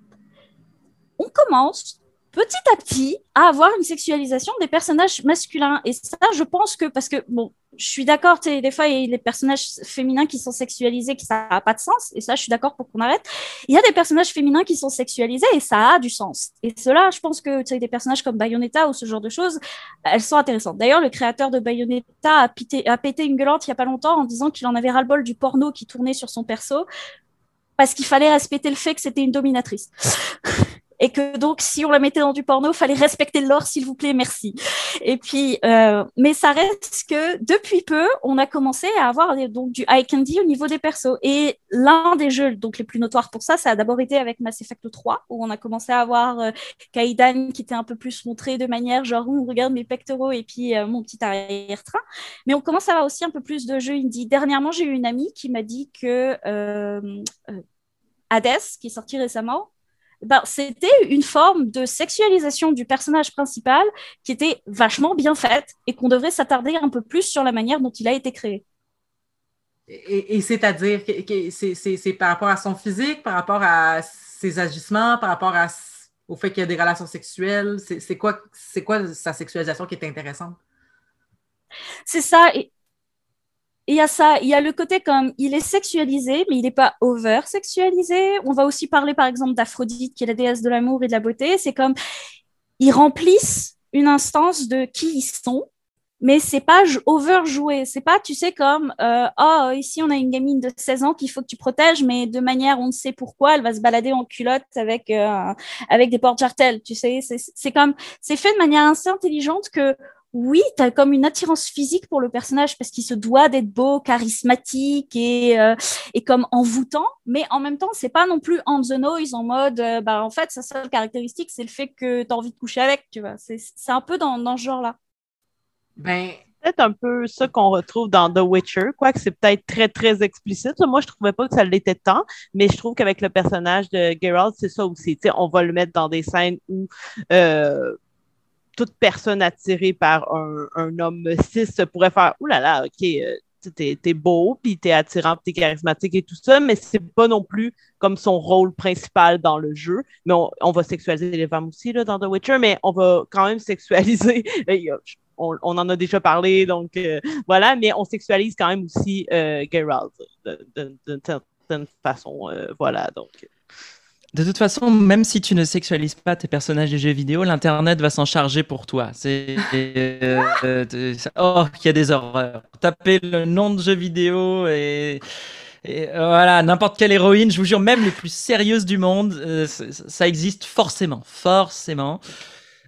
On commence petit à petit à avoir une sexualisation des personnages masculins. Et ça, je pense que, parce que, bon, je suis d'accord, des fois, il y a les personnages féminins qui sont sexualisés, qui ça n'a pas de sens, et ça, je suis d'accord pour qu'on arrête. Il y a des personnages féminins qui sont sexualisés, et ça a du sens. Et cela, je pense que, des personnages comme Bayonetta ou ce genre de choses, elles sont intéressantes. D'ailleurs, le créateur de Bayonetta a, pité, a pété une gueulante il y a pas longtemps en disant qu'il en avait ras-le-bol du porno qui tournait sur son perso, parce qu'il fallait respecter le fait que c'était une dominatrice et que donc si on la mettait dans du porno, fallait respecter l'or, s'il vous plaît, merci. Et puis, euh, mais ça reste que depuis peu, on a commencé à avoir donc du high candy au niveau des persos. Et l'un des jeux donc les plus notoires pour ça, ça a d'abord été avec Mass Effect 3, où on a commencé à avoir euh, Kaidan qui était un peu plus montré de manière genre, on regarde mes pectoraux et puis euh, mon petit arrière-train. Mais on commence à avoir aussi un peu plus de jeux indie. Dernièrement, j'ai eu une amie qui m'a dit que Hades, qui est sorti récemment, ben, c'était une forme de sexualisation du personnage principal qui était vachement bien faite et qu'on devrait s'attarder un peu plus sur la manière dont il a été créé. Et, c'est-à-dire, c'est par rapport à son physique, par rapport à ses agissements, par rapport à, au fait qu'il y a des relations sexuelles, c'est quoi, quoi sa sexualisation qui est intéressante? C'est ça. Et il y a ça, il y a le côté comme il est sexualisé, mais il n'est pas over sexualisé. On va aussi parler par exemple d'Aphrodite, qui est la déesse de l'amour et de la beauté. C'est comme ils remplissent une instance de qui ils sont, mais c'est pas overjoué. C'est pas, tu sais, comme euh, oh ici on a une gamine de 16 ans qu'il faut que tu protèges, mais de manière on ne sait pourquoi, elle va se balader en culotte avec euh, avec des portes jartelles. Tu sais, c'est comme c'est fait de manière assez intelligente que oui, tu as comme une attirance physique pour le personnage parce qu'il se doit d'être beau, charismatique et, euh, et comme envoûtant, mais en même temps, c'est pas non plus on the noise en mode, euh, bah en fait, sa seule caractéristique, c'est le fait que tu as envie de coucher avec, tu vois. C'est un peu dans, dans ce genre-là. Ben, peut-être un peu ça qu'on retrouve dans The Witcher, quoique c'est peut-être très, très explicite. Moi, je trouvais pas que ça l'était tant, mais je trouve qu'avec le personnage de Geralt, c'est ça aussi. on va le mettre dans des scènes où euh, toute personne attirée par un, homme cis pourrait faire Ouh là là, ok, euh, t'es es beau, puis t'es attirant, t'es charismatique et tout ça, mais c'est pas non plus comme son rôle principal dans le jeu. Mais on, va sexualiser les femmes aussi là, dans The Witcher, mais on va quand même sexualiser. on, en a déjà parlé, donc euh, voilà, mais on sexualise quand même aussi euh, Geralt d'une certaine façon. voilà, donc. De toute façon, même si tu ne sexualises pas tes personnages de jeux vidéo, l'Internet va s'en charger pour toi. C'est euh, euh, oh, il y a des horreurs. Tapez le nom de jeu vidéo et, voilà, n'importe quelle héroïne, je vous jure, même les plus sérieuses du monde, euh, ça existe forcément, forcément.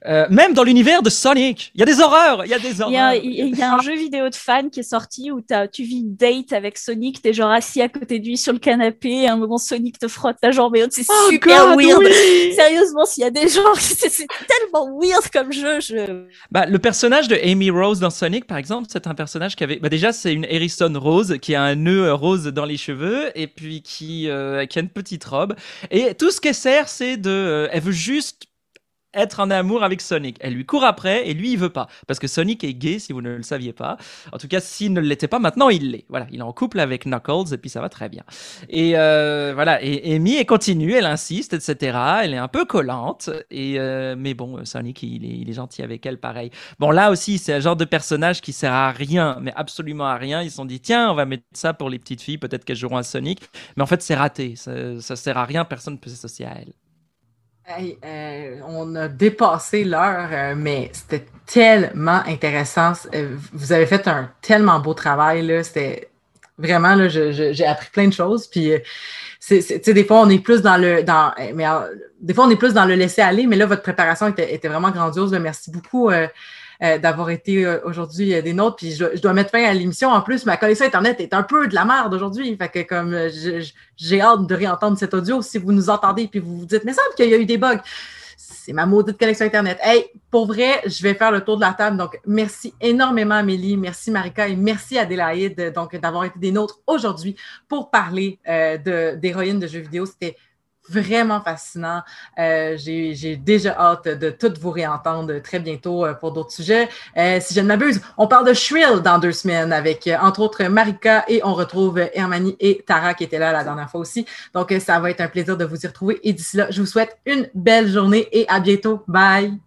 Euh, même dans l'univers de Sonic, il y a des horreurs, il y a des horreurs. Il y, a un jeu vidéo de fans qui est sorti où tu vis une date avec Sonic, t'es genre assis à côté de lui sur le canapé, et à un moment Sonic te frotte la jambe et c'est oh super weird. Sérieusement, s'il y a des gens, c'est tellement weird comme jeu. Je... Bah, le personnage de Amy Rose dans Sonic, par exemple, c'est un personnage qui avait, bah, déjà c'est une Harrison Rose qui a un nœud rose dans les cheveux et puis qui, euh, qui a une petite robe et tout ce qu'elle sert, c'est de, euh, elle veut juste être en amour avec Sonic. Elle lui court après et lui, il veut pas. Parce que Sonic est gay, si vous ne le saviez pas. En tout cas, s'il ne l'était pas, maintenant, il l'est. Voilà, il est en couple avec Knuckles et puis ça va très bien. Et euh, voilà, et Amy, elle continue, elle insiste, etc. Elle est un peu collante. Et, euh, mais bon, Sonic, il est, il est gentil avec elle, pareil. Bon, là aussi, c'est un genre de personnage qui sert à rien, mais absolument à rien. Ils se sont dit, tiens, on va mettre ça pour les petites filles, peut-être qu'elles joueront à Sonic. Mais en fait, c'est raté. Ça, ça sert à rien, personne ne peut s'associer à elle. Euh, on a dépassé l'heure, euh, mais c'était tellement intéressant. Euh, vous avez fait un tellement beau travail. C'était vraiment, là, j'ai appris plein de choses. Puis, c'est, des fois, on est plus dans le. Dans, mais, des fois, on est plus dans le laisser aller, mais là, votre préparation était, vraiment grandiose. Merci beaucoup. D'avoir été euh, aujourd'hui euh, des nôtres. Puis je, dois mettre fin à l'émission. En plus, ma connexion Internet est un peu de la merde aujourd'hui. Fait que comme j'ai hâte de réentendre cet audio, si vous nous entendez puis vous vous dites, mais ça qu'il y a eu des bugs. C'est ma maudite connexion Internet. Hey, pour vrai, je vais faire le tour de la table. Donc, merci énormément, Amélie. Merci, Marika. Et merci, Adélaïde, donc, d'avoir été des nôtres aujourd'hui pour parler d'héroïnes de, de jeux vidéo. C'était vraiment fascinant. Euh, j'ai déjà hâte de toutes vous réentendre très bientôt euh, pour d'autres sujets. Euh, si je ne m'abuse, on parle de Shrill dans deux semaines avec, entre autres, Marika et on retrouve Hermanie et Tara qui étaient là la dernière fois aussi. Donc, ça va être un plaisir de vous y retrouver. Et d'ici là, je vous souhaite une belle journée et à bientôt. Bye!